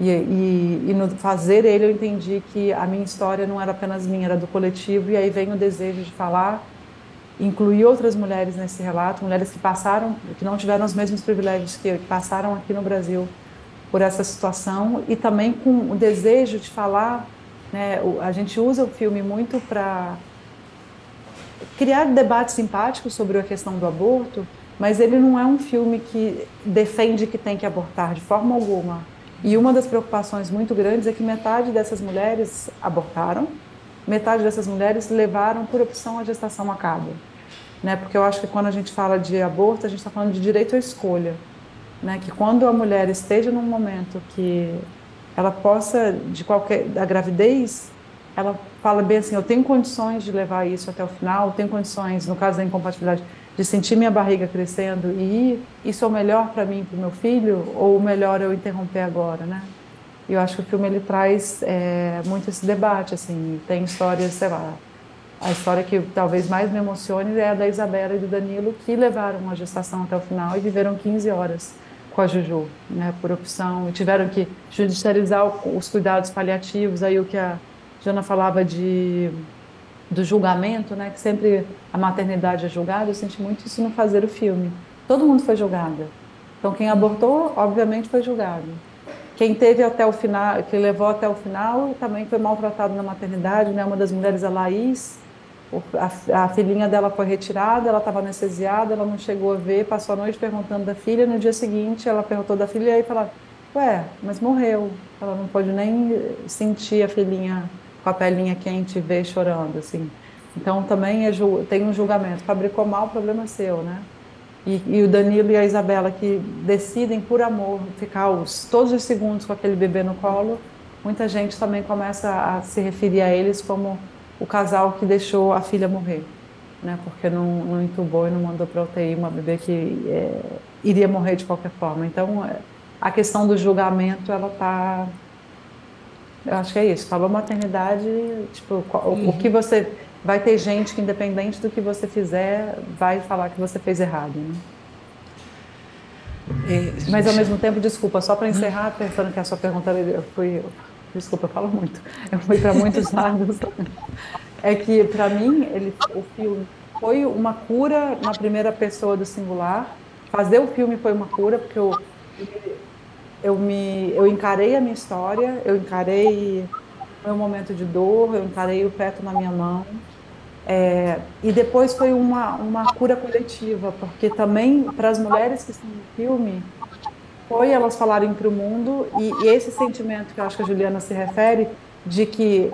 Speaker 4: E, e, e, no fazer ele eu entendi que a minha história não era apenas minha, era do coletivo, e aí vem o desejo de falar incluir outras mulheres nesse relato, mulheres que passaram, que não tiveram os mesmos privilégios que passaram aqui no Brasil por essa situação e também com o desejo de falar, né, a gente usa o filme muito para criar debates simpáticos sobre a questão do aborto, mas ele não é um filme que defende que tem que abortar de forma alguma. E uma das preocupações muito grandes é que metade dessas mulheres abortaram, metade dessas mulheres levaram por opção a gestação a cabo. Né? Porque eu acho que quando a gente fala de aborto, a gente está falando de direito à escolha. Né? Que quando a mulher esteja num momento que ela possa, de qualquer, da gravidez, ela fala bem assim, eu tenho condições de levar isso até o final, tenho condições, no caso da incompatibilidade, de sentir minha barriga crescendo e ir, isso é o melhor para mim, para o meu filho, ou o melhor eu interromper agora, né? E eu acho que o filme ele traz é, muito esse debate, assim, tem histórias, sei lá, a história que talvez mais me emocione é a da Isabela e do Danilo, que levaram a gestação até o final e viveram 15 horas com a Juju, né, por opção, e tiveram que judicializar os cuidados paliativos, aí o que a Jana falava de do julgamento, né, que sempre a maternidade é julgada, eu senti muito isso no fazer o filme. Todo mundo foi julgado. Então quem abortou, obviamente, foi julgado. Quem teve até o final, que levou até o final, também foi maltratado na maternidade, né? Uma das mulheres, a Laís, a, a filhinha dela foi retirada, ela estava anestesiada, ela não chegou a ver, passou a noite perguntando da filha, no dia seguinte ela perguntou da filha e aí falou, ué, mas morreu. Ela não pôde nem sentir a filhinha com a pelinha quente e ver chorando, assim. Então também é, tem um julgamento. Fabricou mal, problema é seu, né? E, e, o Danilo e a Isabela que decidem por amor ficar os, todos os segundos com aquele bebê no colo, muita gente também começa a se referir a eles como o casal que deixou a filha morrer, né? Porque não, não entubou e não mandou para UTI uma bebê que é, iria morrer de qualquer forma. Então é, a questão do julgamento ela está eu acho que é isso. Falou maternidade, tipo, uhum. o que você vai ter gente que, independente do que você fizer, vai falar que você fez errado. Né? É, Mas ao mesmo tempo, desculpa, só para encerrar, pensando que a sua pergunta eu fui, desculpa, eu falo muito, eu fui para muitos lados. É que para mim ele, o filme foi uma cura na primeira pessoa do singular. Fazer o filme foi uma cura porque eu eu me eu encarei a minha história, eu encarei meu momento de dor, eu encarei o feto na minha mão é, e depois foi uma, uma cura coletiva, porque também para as mulheres que estão no filme, foi elas falarem para o mundo, e, e, esse sentimento que eu acho que a Juliana se refere, de que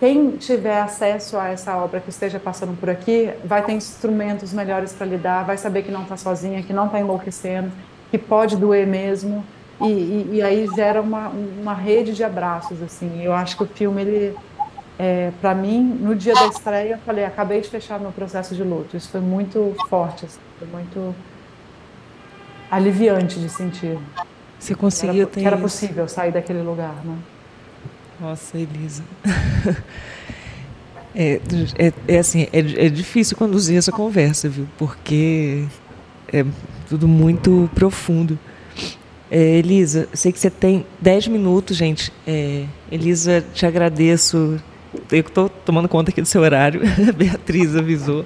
Speaker 4: quem tiver acesso a essa obra que esteja passando por aqui, vai ter instrumentos melhores para lidar, vai saber que não está sozinha, que não está enlouquecendo, que pode doer mesmo, e, e, e aí gera uma, uma rede de abraços, assim. Eu acho que o filme, ele é, para mim, no dia da estreia, eu falei, acabei de fechar meu processo de luto. Isso foi muito forte, assim, foi muito aliviante de sentir.
Speaker 2: Você conseguiu
Speaker 4: ter. Que era possível sair daquele lugar, né?
Speaker 2: Nossa, Elisa. É, é, é assim, é, é difícil conduzir essa conversa, viu? Porque é tudo muito profundo. É, Elisa, sei que você tem 10 minutos, gente. É, Elisa, te agradeço eu estou tomando conta aqui do seu horário, a Beatriz avisou.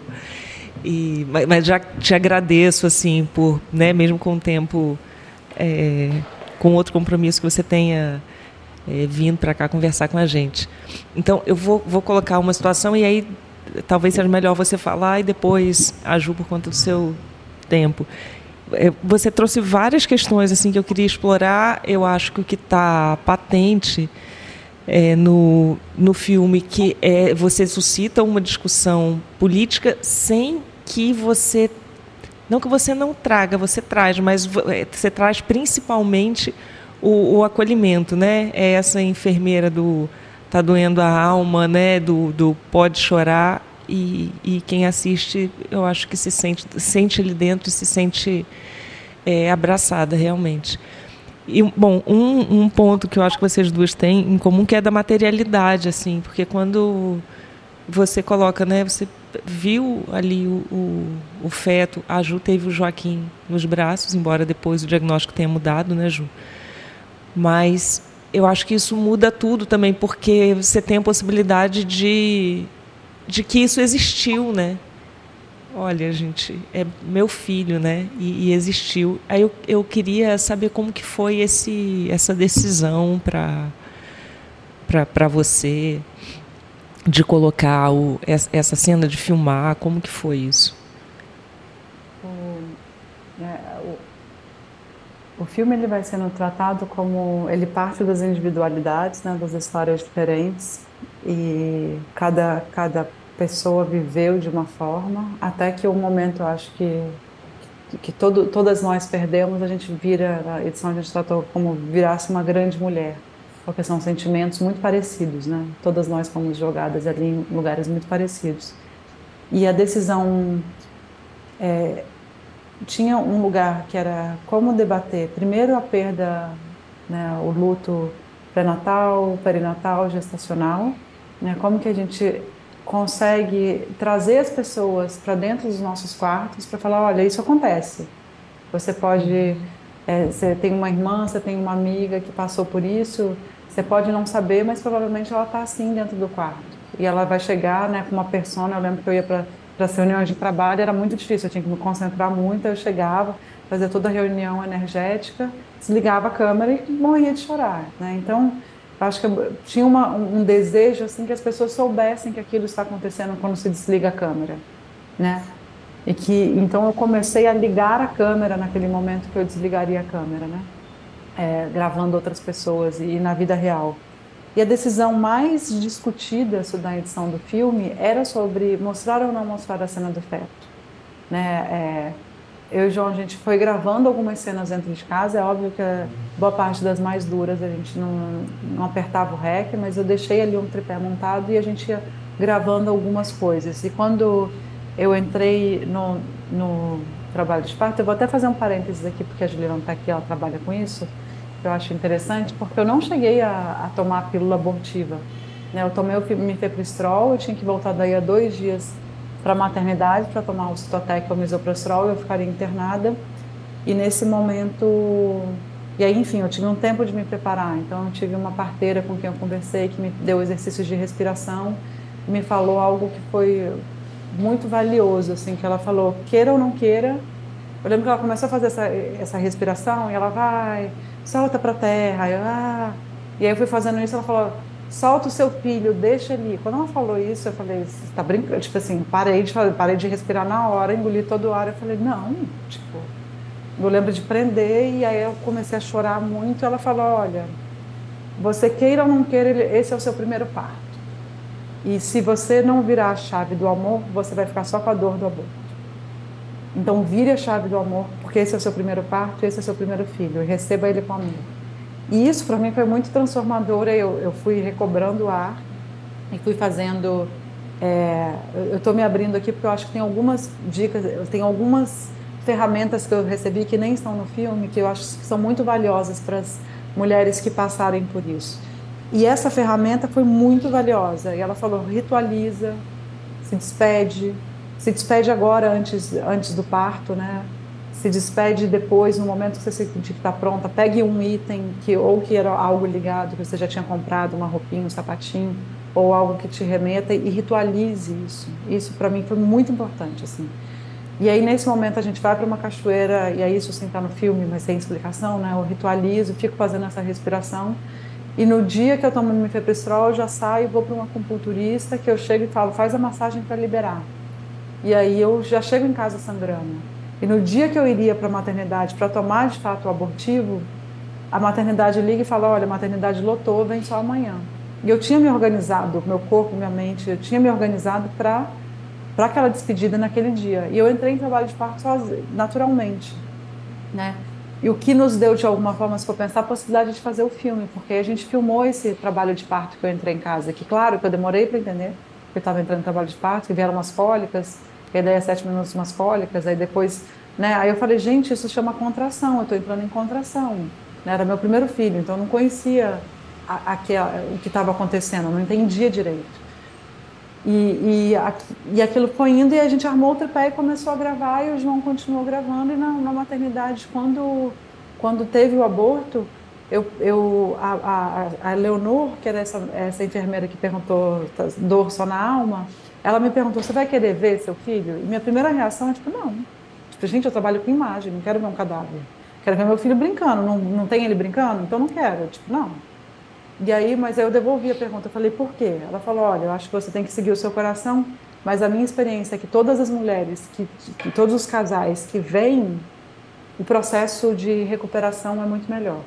Speaker 2: E, mas, mas, já te agradeço, assim, por, né, mesmo com o tempo, é, com outro compromisso que você tenha é, vindo para cá conversar com a gente. Então, eu vou, vou colocar uma situação e aí talvez seja melhor você falar e depois a Ju por conta do seu tempo. É, você trouxe várias questões assim que eu queria explorar. Eu acho que o que está patente é, no, no filme que é, você suscita uma discussão política sem que você. Não que você não traga, você traz, mas é, você traz principalmente o, o acolhimento, né? É essa enfermeira do tá doendo a alma, né? Do, do pode chorar e, e quem assiste, eu acho que se sente, sente ali dentro e se sente é, abraçada realmente. E, bom, um, um ponto que eu acho que vocês duas têm em comum que é da materialidade, assim, porque quando você coloca, né, você viu ali o, o, o feto, a Ju teve o Joaquim nos braços, embora depois o diagnóstico tenha mudado, né, Ju? Mas eu acho que isso muda tudo também, porque você tem a possibilidade de, de que isso existiu, né? Olha, gente, é meu filho, né? E, e existiu. Aí eu, eu queria saber como que foi esse, essa decisão para para você de colocar o, essa cena de filmar, como que foi isso?
Speaker 4: O, é, o, o filme ele vai sendo tratado como ele parte das individualidades, né, das histórias diferentes e cada cada pessoa viveu de uma forma, até que o momento, eu acho que que todo, todas nós perdemos, a gente vira, a edição a gente tratou como virasse uma grande mulher, porque são sentimentos muito parecidos, né? Todas nós fomos jogadas ali em lugares muito parecidos. E a decisão é, tinha um lugar que era como debater, primeiro a perda, né, o luto pré-natal, perinatal, gestacional, né? Como que a gente consegue trazer as pessoas para dentro dos nossos quartos para falar, olha, isso acontece. Você pode, é, você tem uma irmã, você tem uma amiga que passou por isso, você pode não saber, mas provavelmente ela está assim dentro do quarto. E ela vai chegar, né, com uma persona. Eu lembro que eu ia para as reuniões de trabalho era muito difícil, eu tinha que me concentrar muito. Eu chegava, fazia toda a reunião energética, desligava a câmera e morria de chorar. Né? Então, acho que tinha uma, um desejo assim que as pessoas soubessem que aquilo está acontecendo quando se desliga a câmera, né? E que então eu comecei a ligar a câmera naquele momento que eu desligaria a câmera, né? É, gravando outras pessoas e, e na vida real. E a decisão mais discutida da edição do filme era sobre mostrar ou não mostrar a cena do feto, né? É, eu e João, a gente foi gravando algumas cenas dentro de casa. É óbvio que boa parte das mais duras a gente não, não apertava o rec, mas eu deixei ali um tripé montado e a gente ia gravando algumas coisas. E quando eu entrei no, no trabalho de parto, eu vou até fazer um parênteses aqui, porque a Juliana está aqui, ela trabalha com isso, que eu acho interessante, porque eu não cheguei a, a tomar a pílula abortiva. Né? Eu tomei o mifepristol, eu tinha que voltar daí a dois dias para a maternidade para tomar o citotec ou misoprostol, eu ficaria internada. E nesse momento, e aí, enfim, eu tive um tempo de me preparar. Então, eu tive uma parteira com quem eu conversei que me deu exercícios de respiração, me falou algo que foi muito valioso, assim, que ela falou, queira ou não queira. Eu lembro que ela começou a fazer essa, essa respiração e ela vai, solta para a terra, eu, ah. E aí eu fui fazendo isso, ela falou, solta o seu filho, deixa ele. Quando ela falou isso, eu falei, você tá brincando? Tipo assim, parei de, parei de respirar na hora, engoli todo o ar. Eu falei, não, tipo, eu lembro de prender e aí eu comecei a chorar muito. Ela falou, olha, você queira ou não queira, esse é o seu primeiro parto. E se você não virar a chave do amor, você vai ficar só com a dor do aborto. Então vire a chave do amor, porque esse é o seu primeiro parto, esse é o seu primeiro filho, e receba ele com amor. E isso para mim foi muito transformador. Eu, eu fui recobrando o ar e fui fazendo. É, eu estou me abrindo aqui porque eu acho que tem algumas dicas, tem algumas ferramentas que eu recebi que nem estão no filme, que eu acho que são muito valiosas para as mulheres que passarem por isso. E essa ferramenta foi muito valiosa. E ela falou: ritualiza, se despede, se despede agora antes, antes do parto, né? Se despede depois, no momento que você sentir que está pronta, pegue um item que ou que era algo ligado, que você já tinha comprado, uma roupinha, um sapatinho, ou algo que te remeta e ritualize isso. Isso para mim foi muito importante, assim. E aí nesse momento a gente vai para uma cachoeira e aí isso sem estar no filme, mas sem explicação, né? Eu ritualizo, fico fazendo essa respiração. E no dia que eu tomo mifepristol, eu já saio, vou para uma acupunturista que eu chego e falo, faz a massagem para liberar. E aí eu já chego em casa sangrando. E no dia que eu iria para a maternidade para tomar de fato o abortivo, a maternidade liga e fala: olha, a maternidade lotou, vem só amanhã. E eu tinha me organizado, meu corpo, minha mente, eu tinha me organizado para para aquela despedida naquele dia. E eu entrei em trabalho de parto sozinha, naturalmente, né? E o que nos deu de alguma forma, se for pensar, a possibilidade de fazer o filme, porque a gente filmou esse trabalho de parto que eu entrei em casa, que claro que eu demorei para entender, que eu estava entrando em trabalho de parto, que vieram umas cólicas, que daí é sete minutos umas cólicas, aí depois, né? Aí eu falei, gente, isso chama contração, eu estou entrando em contração. Né? Era meu primeiro filho, então eu não conhecia a, a, o que estava acontecendo, não entendia direito. E, e, e, aquilo foi indo e a gente armou o tripé e começou a gravar e o João continuou gravando e na, na maternidade quando quando teve o aborto eu, eu a, a, a Leonor que era essa, essa enfermeira que perguntou dor só na alma ela me perguntou: Você vai querer ver seu filho? E minha primeira reação é tipo: Não. Tipo, gente, eu trabalho com imagem, não quero ver um cadáver. Quero ver meu filho brincando. Não, não tem ele brincando? Então não quero. Tipo, não. E aí, mas aí eu devolvi a pergunta. Eu falei: Por quê? Ela falou: Olha, eu acho que você tem que seguir o seu coração. Mas a minha experiência é que todas as mulheres, que, que todos os casais que vêm, o processo de recuperação é muito melhor.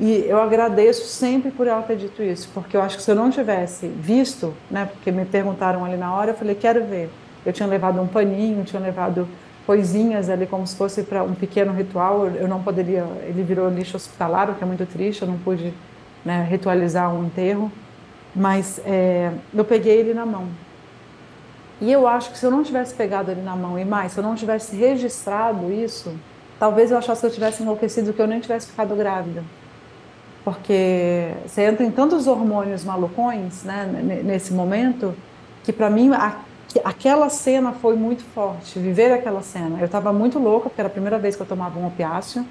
Speaker 4: E eu agradeço sempre por ela ter dito isso, porque eu acho que se eu não tivesse visto, né, porque me perguntaram ali na hora, eu falei, quero ver. Eu tinha levado um paninho, tinha levado coisinhas ali como se fosse para um pequeno ritual. Eu não poderia, ele virou lixo hospitalar, o que é muito triste, eu não pude né, ritualizar um enterro. Mas é, eu peguei ele na mão. E eu acho que se eu não tivesse pegado ele na mão e mais, se eu não tivesse registrado isso, talvez eu achasse que eu tivesse enlouquecido, que eu nem tivesse ficado grávida porque você entra em tantos hormônios malucões né, nesse momento que para mim a, aquela cena foi muito forte, viver aquela cena. Eu estava muito louca porque era a primeira vez que eu tomava um opiáceo.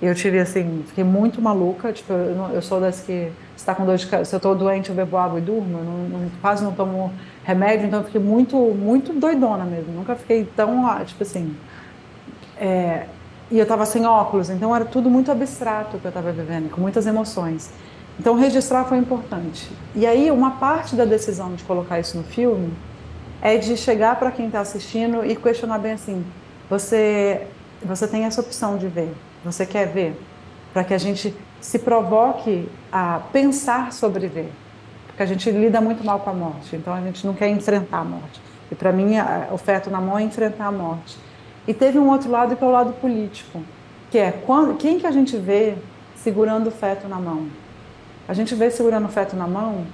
Speaker 4: E eu tive assim, fiquei muito maluca. Tipo, eu, eu sou das que está com dor de. Se eu estou doente, eu bebo água e durmo. Eu não, não, quase não tomo remédio, então eu fiquei muito, muito doidona mesmo. Nunca fiquei tão, tipo assim. É, e eu estava sem óculos, então era tudo muito abstrato que eu estava vivendo, com muitas emoções. Então registrar foi importante. E aí uma parte da decisão de colocar isso no filme é de chegar para quem está assistindo e questionar bem assim: você você tem essa opção de ver, você quer ver, para que a gente se provoque a pensar sobre ver, porque a gente lida muito mal com a morte, então a gente não quer enfrentar a morte. E para mim o feto na mão é enfrentar a morte. E teve um outro lado que é o lado político, que é quando, quem que a gente vê segurando o feto na mão? A gente vê segurando o feto na mão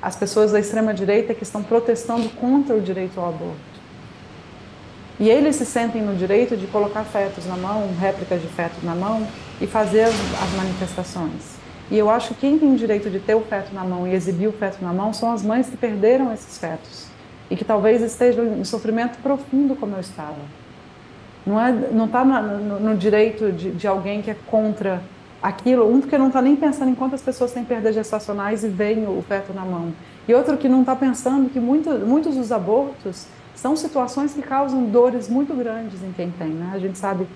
Speaker 4: as pessoas da extrema direita que estão protestando contra o direito ao aborto. E eles se sentem no direito de colocar fetos na mão, réplicas de feto na mão e fazer as, as manifestações. E eu acho que quem tem o direito de ter o feto na mão e exibir o feto na mão são as mães que perderam esses fetos e que talvez estejam em sofrimento profundo como eu estava. Não é, não está no, no, direito de, de, alguém que é contra aquilo. Um porque não está nem pensando em quantas pessoas têm perdas gestacionais e veem o feto na mão. E outro que não está pensando que muito, muitos dos abortos são situações que causam dores muito grandes em quem tem. Né? A gente sabe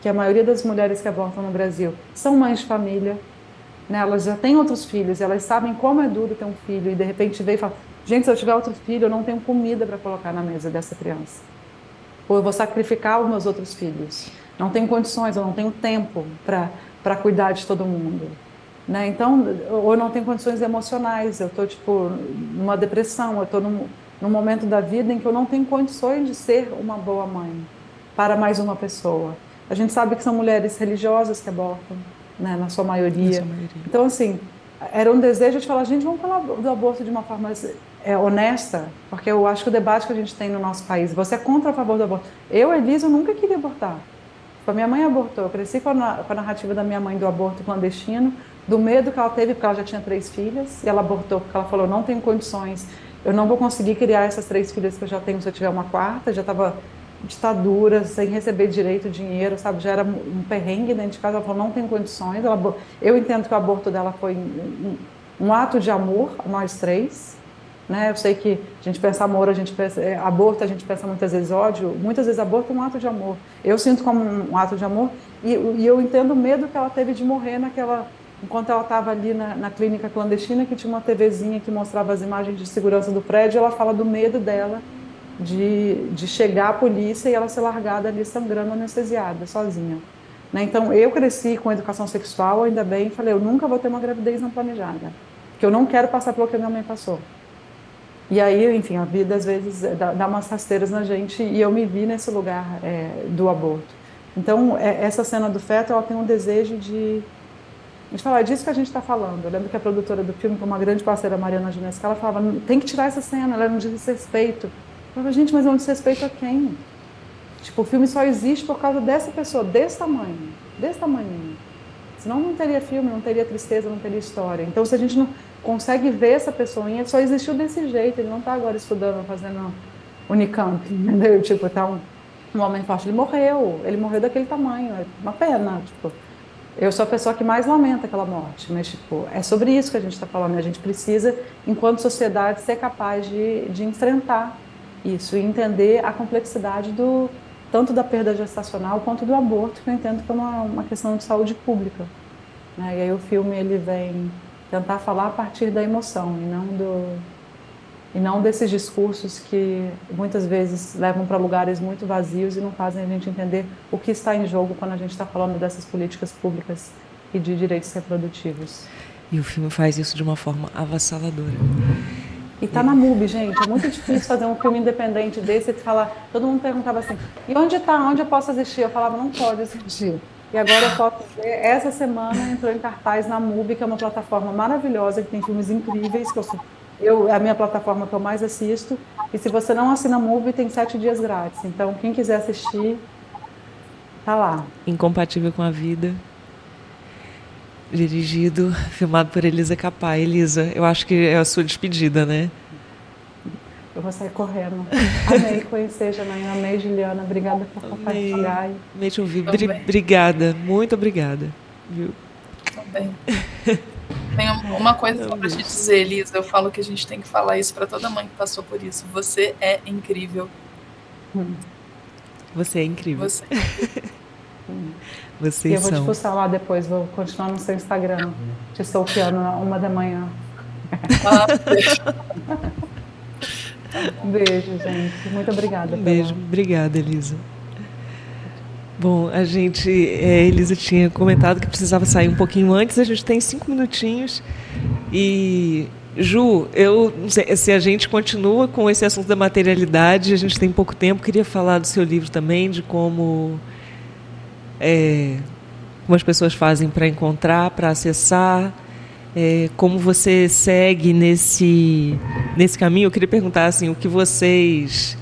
Speaker 4: que a maioria das mulheres que abortam no Brasil são mães de família. Né? Elas já têm outros filhos, elas sabem como é duro ter um filho e de repente vem e fala: gente, se eu tiver outro filho, eu não tenho comida para colocar na mesa dessa criança ou eu vou sacrificar os meus outros filhos. Não tenho condições, eu não tenho tempo para cuidar de todo mundo. Né? Então, ou eu não tenho condições emocionais, eu estou tipo numa depressão, eu estou num, num momento da vida em que eu não tenho condições de ser uma boa mãe para mais uma pessoa. A gente sabe que são mulheres religiosas que abortam, né, na sua maioria. Na sua maioria. Então, assim, era um desejo de falar, gente, vamos falar do aborto de uma forma é, honesta, porque eu acho que o debate que a gente tem no nosso país, você é contra ou a favor do aborto? Eu, Elisa, eu nunca queria abortar. A minha mãe abortou, eu cresci com a, com a narrativa da minha mãe do aborto clandestino, do medo que ela teve, porque ela já tinha três filhas, e ela abortou porque ela falou, não tenho condições, eu não vou conseguir criar essas três filhas que eu já tenho se eu tiver uma quarta, já estava ditadura, sem receber direito, dinheiro, sabe? Já era um perrengue dentro de casa. Ela falou, não tem condições. Ela, eu entendo que o aborto dela foi um, um ato de amor, nós três, né? Eu sei que a gente pensa amor, a gente pensa é, aborto, a gente pensa muitas vezes ódio. Muitas vezes aborto é um ato de amor. Eu sinto como um ato de amor e, e eu entendo o medo que ela teve de morrer naquela enquanto ela estava ali na, na, clínica clandestina, que tinha uma TVzinha que mostrava as imagens de segurança do prédio, ela fala do medo dela de, de chegar a polícia e ela ser largada ali sangrando, anestesiada, sozinha. Né? Então, eu cresci com educação sexual, ainda bem, falei, eu nunca vou ter uma gravidez não planejada, porque eu não quero passar pelo que a minha mãe passou. E aí, enfim, a vida às vezes dá, dá umas rasteiras na gente e eu me vi nesse lugar é, do aborto. Então, é, essa cena do feto, ela tem um desejo de, de falar é disso que a gente está falando. Eu lembro que a produtora do filme, que é uma grande parceira, Mariana Ginesca, ela falava, tem que tirar essa cena, ela não diz desrespeito. Falava, gente, mas é um desrespeito a quem? Tipo, o filme só existe por causa dessa pessoa, desse tamanho, desse tamanho. Senão não teria filme, não teria tristeza, não teria história. Então, se a gente não consegue ver essa pessoinha, só existiu desse jeito, ele não está agora estudando, fazendo Unicamp, entendeu? Tipo, tá um, um homem forte, ele morreu, ele morreu daquele tamanho, é uma pena, tipo, eu sou a pessoa que mais lamenta aquela morte, mas tipo, é sobre isso que a gente está falando, a gente precisa, enquanto sociedade, ser capaz de, de enfrentar Isso, e entender a complexidade do tanto da perda gestacional quanto do aborto, que eu entendo que é uma, uma questão de saúde pública. Né? E aí o filme ele vem tentar falar a partir da emoção e não do e não desses discursos que muitas vezes levam para lugares muito vazios e não fazem a gente entender o que está em jogo quando a gente está falando dessas políticas públicas e de direitos reprodutivos.
Speaker 2: E o filme faz isso de uma forma avassaladora.
Speaker 4: E tá na MUBI, gente. É muito difícil fazer um filme independente desse e falar. Todo mundo perguntava assim: e onde está? Onde eu posso assistir? Eu falava: não pode assistir. E agora eu posso ver. Essa semana entrou em cartaz na MUBI, que é uma plataforma maravilhosa, que tem filmes incríveis, que eu, eu, é a minha plataforma que eu mais assisto. E se você não assina MUBI, tem sete dias grátis. Então, quem quiser assistir, tá lá.
Speaker 2: Incompatível com a vida dirigido, filmado por Elisa Capá. Elisa, eu acho que é a sua despedida, né?
Speaker 4: Eu vou sair correndo. Amei conhecer, Janaína. Amei, Juliana. Obrigada por compartilhar.
Speaker 2: Amei te ouvir. obrigada. Muito obrigada. Viu?
Speaker 3: Também. Tem uma coisa só para te dizer, Elisa. Eu falo que a gente tem que falar isso para toda mãe que passou por isso. Você é incrível.
Speaker 2: Hum. Você é incrível.
Speaker 3: Você é incrível.
Speaker 4: Vocês eu vou são. te postar lá depois, vou continuar no seu Instagram, te stalkeando uma da manhã. Um beijo, gente. Muito obrigada.
Speaker 2: Um beijo. Pela... Obrigada, Elisa. Bom, a gente, é, Elisa tinha comentado que precisava sair um pouquinho antes, a gente tem cinco minutinhos. E, Ju, eu se a gente continua com esse assunto da materialidade, a gente tem pouco tempo, queria falar do seu livro também, de como é, como as pessoas fazem para encontrar, para acessar, é, como você segue nesse, nesse caminho. Eu queria perguntar assim, o que vocês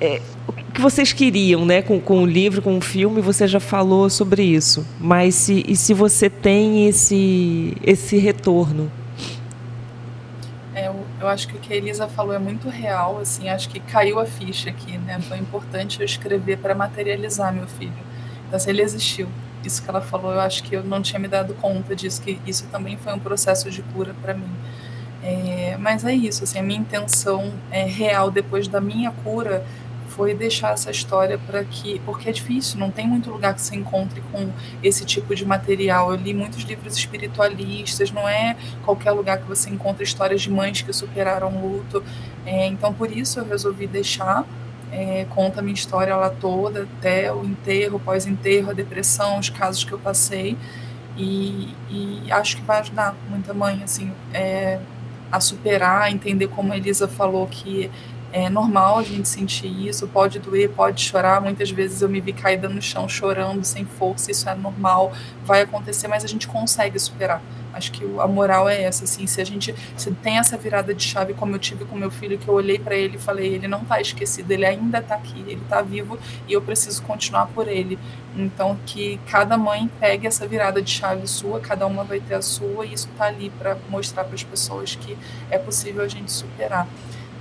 Speaker 2: é, o que vocês queriam, né, com, com o livro, com o filme, você já falou sobre isso. Mas se, e se você tem esse esse retorno?
Speaker 3: Eu, acho que o que a Elisa falou é muito real, assim, acho que caiu a ficha aqui, né? Foi importante eu escrever para materializar meu filho. Então, assim, ele existiu. Isso que ela falou, eu acho que eu não tinha me dado conta disso, que isso também foi um processo de cura para mim. É, mas é isso, assim, a minha intenção é real depois da minha cura foi deixar essa história para que. Porque é difícil, não tem muito lugar que se encontre com esse tipo de material. Eu li muitos livros espiritualistas, não é qualquer lugar que você encontra histórias de mães que superaram o luto. É, então, por isso, eu resolvi deixar. É, conta a minha história lá toda, até o enterro, pós-enterro, a depressão, os casos que eu passei. E, e acho que vai ajudar muita mãe, assim, é, a superar, a entender como a Elisa falou que é normal a gente sentir isso, pode doer, pode chorar. Muitas vezes eu me vi caída no chão chorando, sem força, isso é normal, vai acontecer, mas a gente consegue superar. Acho que a moral é essa, assim, se a gente se tem essa virada de chave como eu tive com meu filho, que eu olhei para ele e falei, ele não está esquecido, ele ainda está aqui, ele está vivo e eu preciso continuar por ele. Então que cada mãe pegue essa virada de chave sua, cada uma vai ter a sua e isso está ali para mostrar para as pessoas que é possível a gente superar.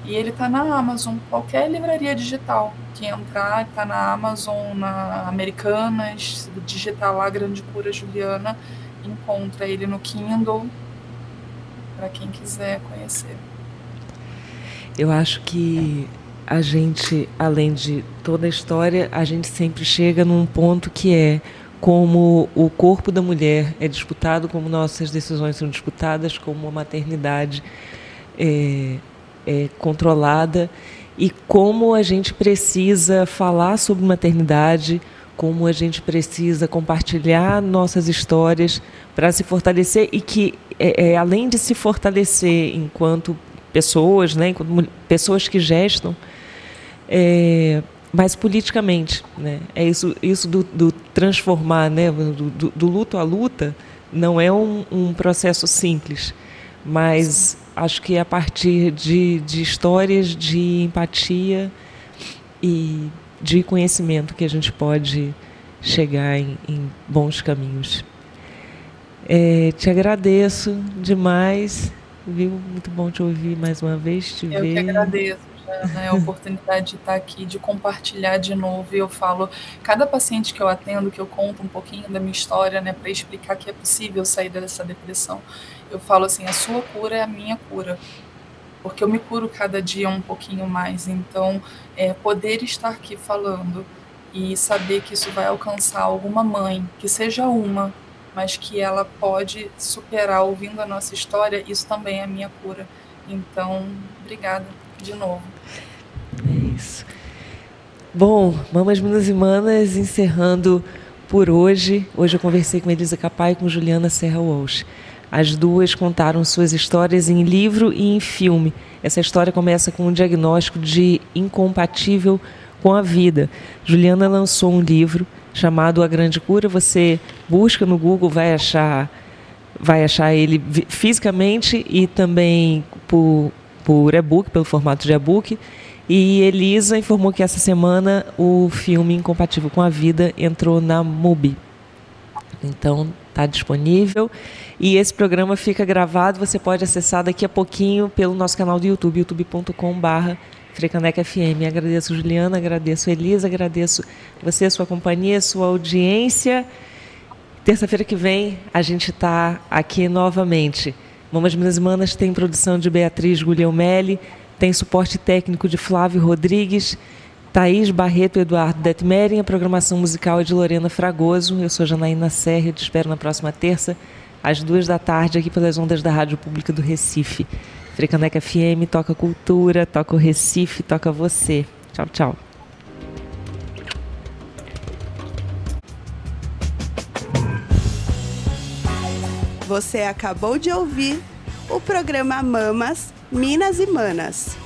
Speaker 3: E ele está na Amazon, qualquer livraria digital que entrar, está na Amazon, na Americanas, digitar lá Grande Cura Juliana, encontra ele no Kindle, para quem quiser conhecer.
Speaker 2: Eu acho que a gente, além de toda a história, a gente sempre chega num ponto que é como o corpo da mulher é disputado, como nossas decisões são disputadas, como a maternidade é, é, controlada e como a gente precisa falar sobre maternidade, como a gente precisa compartilhar nossas histórias para se fortalecer e que, é, é, além de se fortalecer enquanto pessoas, né, enquanto pessoas que gestam, é, mas politicamente, né? É isso, isso do, do transformar, né, do, do, luto à luta, não é um, um processo simples, mas acho que é a partir de, de histórias de empatia e de conhecimento que a gente pode chegar em, em bons caminhos. É, te agradeço demais, viu? Muito bom te ouvir mais uma vez, te
Speaker 3: Eu
Speaker 2: ver.
Speaker 3: que agradeço. Né, a oportunidade de estar aqui, de compartilhar de novo. E eu falo, cada paciente que eu atendo, que eu conto um pouquinho da minha história, né, para explicar que é possível sair dessa depressão, eu falo assim: a sua cura é a minha cura. porque eu me curo cada dia um pouquinho mais. Então, é, poder estar aqui falando e saber que isso vai alcançar alguma mãe, que seja uma, mas que ela pode superar ouvindo a nossa história, isso também é minha cura. Então, obrigada de novo.
Speaker 2: É isso. Bom, mamas, minas e manas, encerrando por hoje. Hoje eu conversei com Elisa Capai e com Juliana Serra Walsh. As duas contaram suas histórias em livro e em filme. Essa história começa com um diagnóstico de incompatível com a vida. Juliana lançou um livro chamado A Grande Cura. Você busca no Google, vai achar, vai achar ele fisicamente e também por, por e-book, pelo formato de e-book. E Elisa informou que essa semana o filme Incompatível com a Vida entrou na MUBI. Então está disponível. E esse programa fica gravado, você pode acessar daqui a pouquinho pelo nosso canal do YouTube, youtube.com.br Frecaneca FM. Agradeço, Juliana, agradeço, Elisa, agradeço você, sua companhia, sua audiência. Terça-feira que vem a gente está aqui novamente. Mamas Minas Manas tem produção de Beatriz Guglielmelli, tem suporte técnico de Flávio Rodrigues, Thaís Barreto e Eduardo Detmering, a programação musical é de Lorena Fragoso. Eu sou Janaína Serra e te espero na próxima terça, às duas da tarde, aqui pelas ondas da Rádio Pública do Recife. Frecaneca FM toca cultura, toca o Recife, toca você. Tchau, tchau.
Speaker 5: Você acabou de ouvir o programa Mamas, Minas e Manas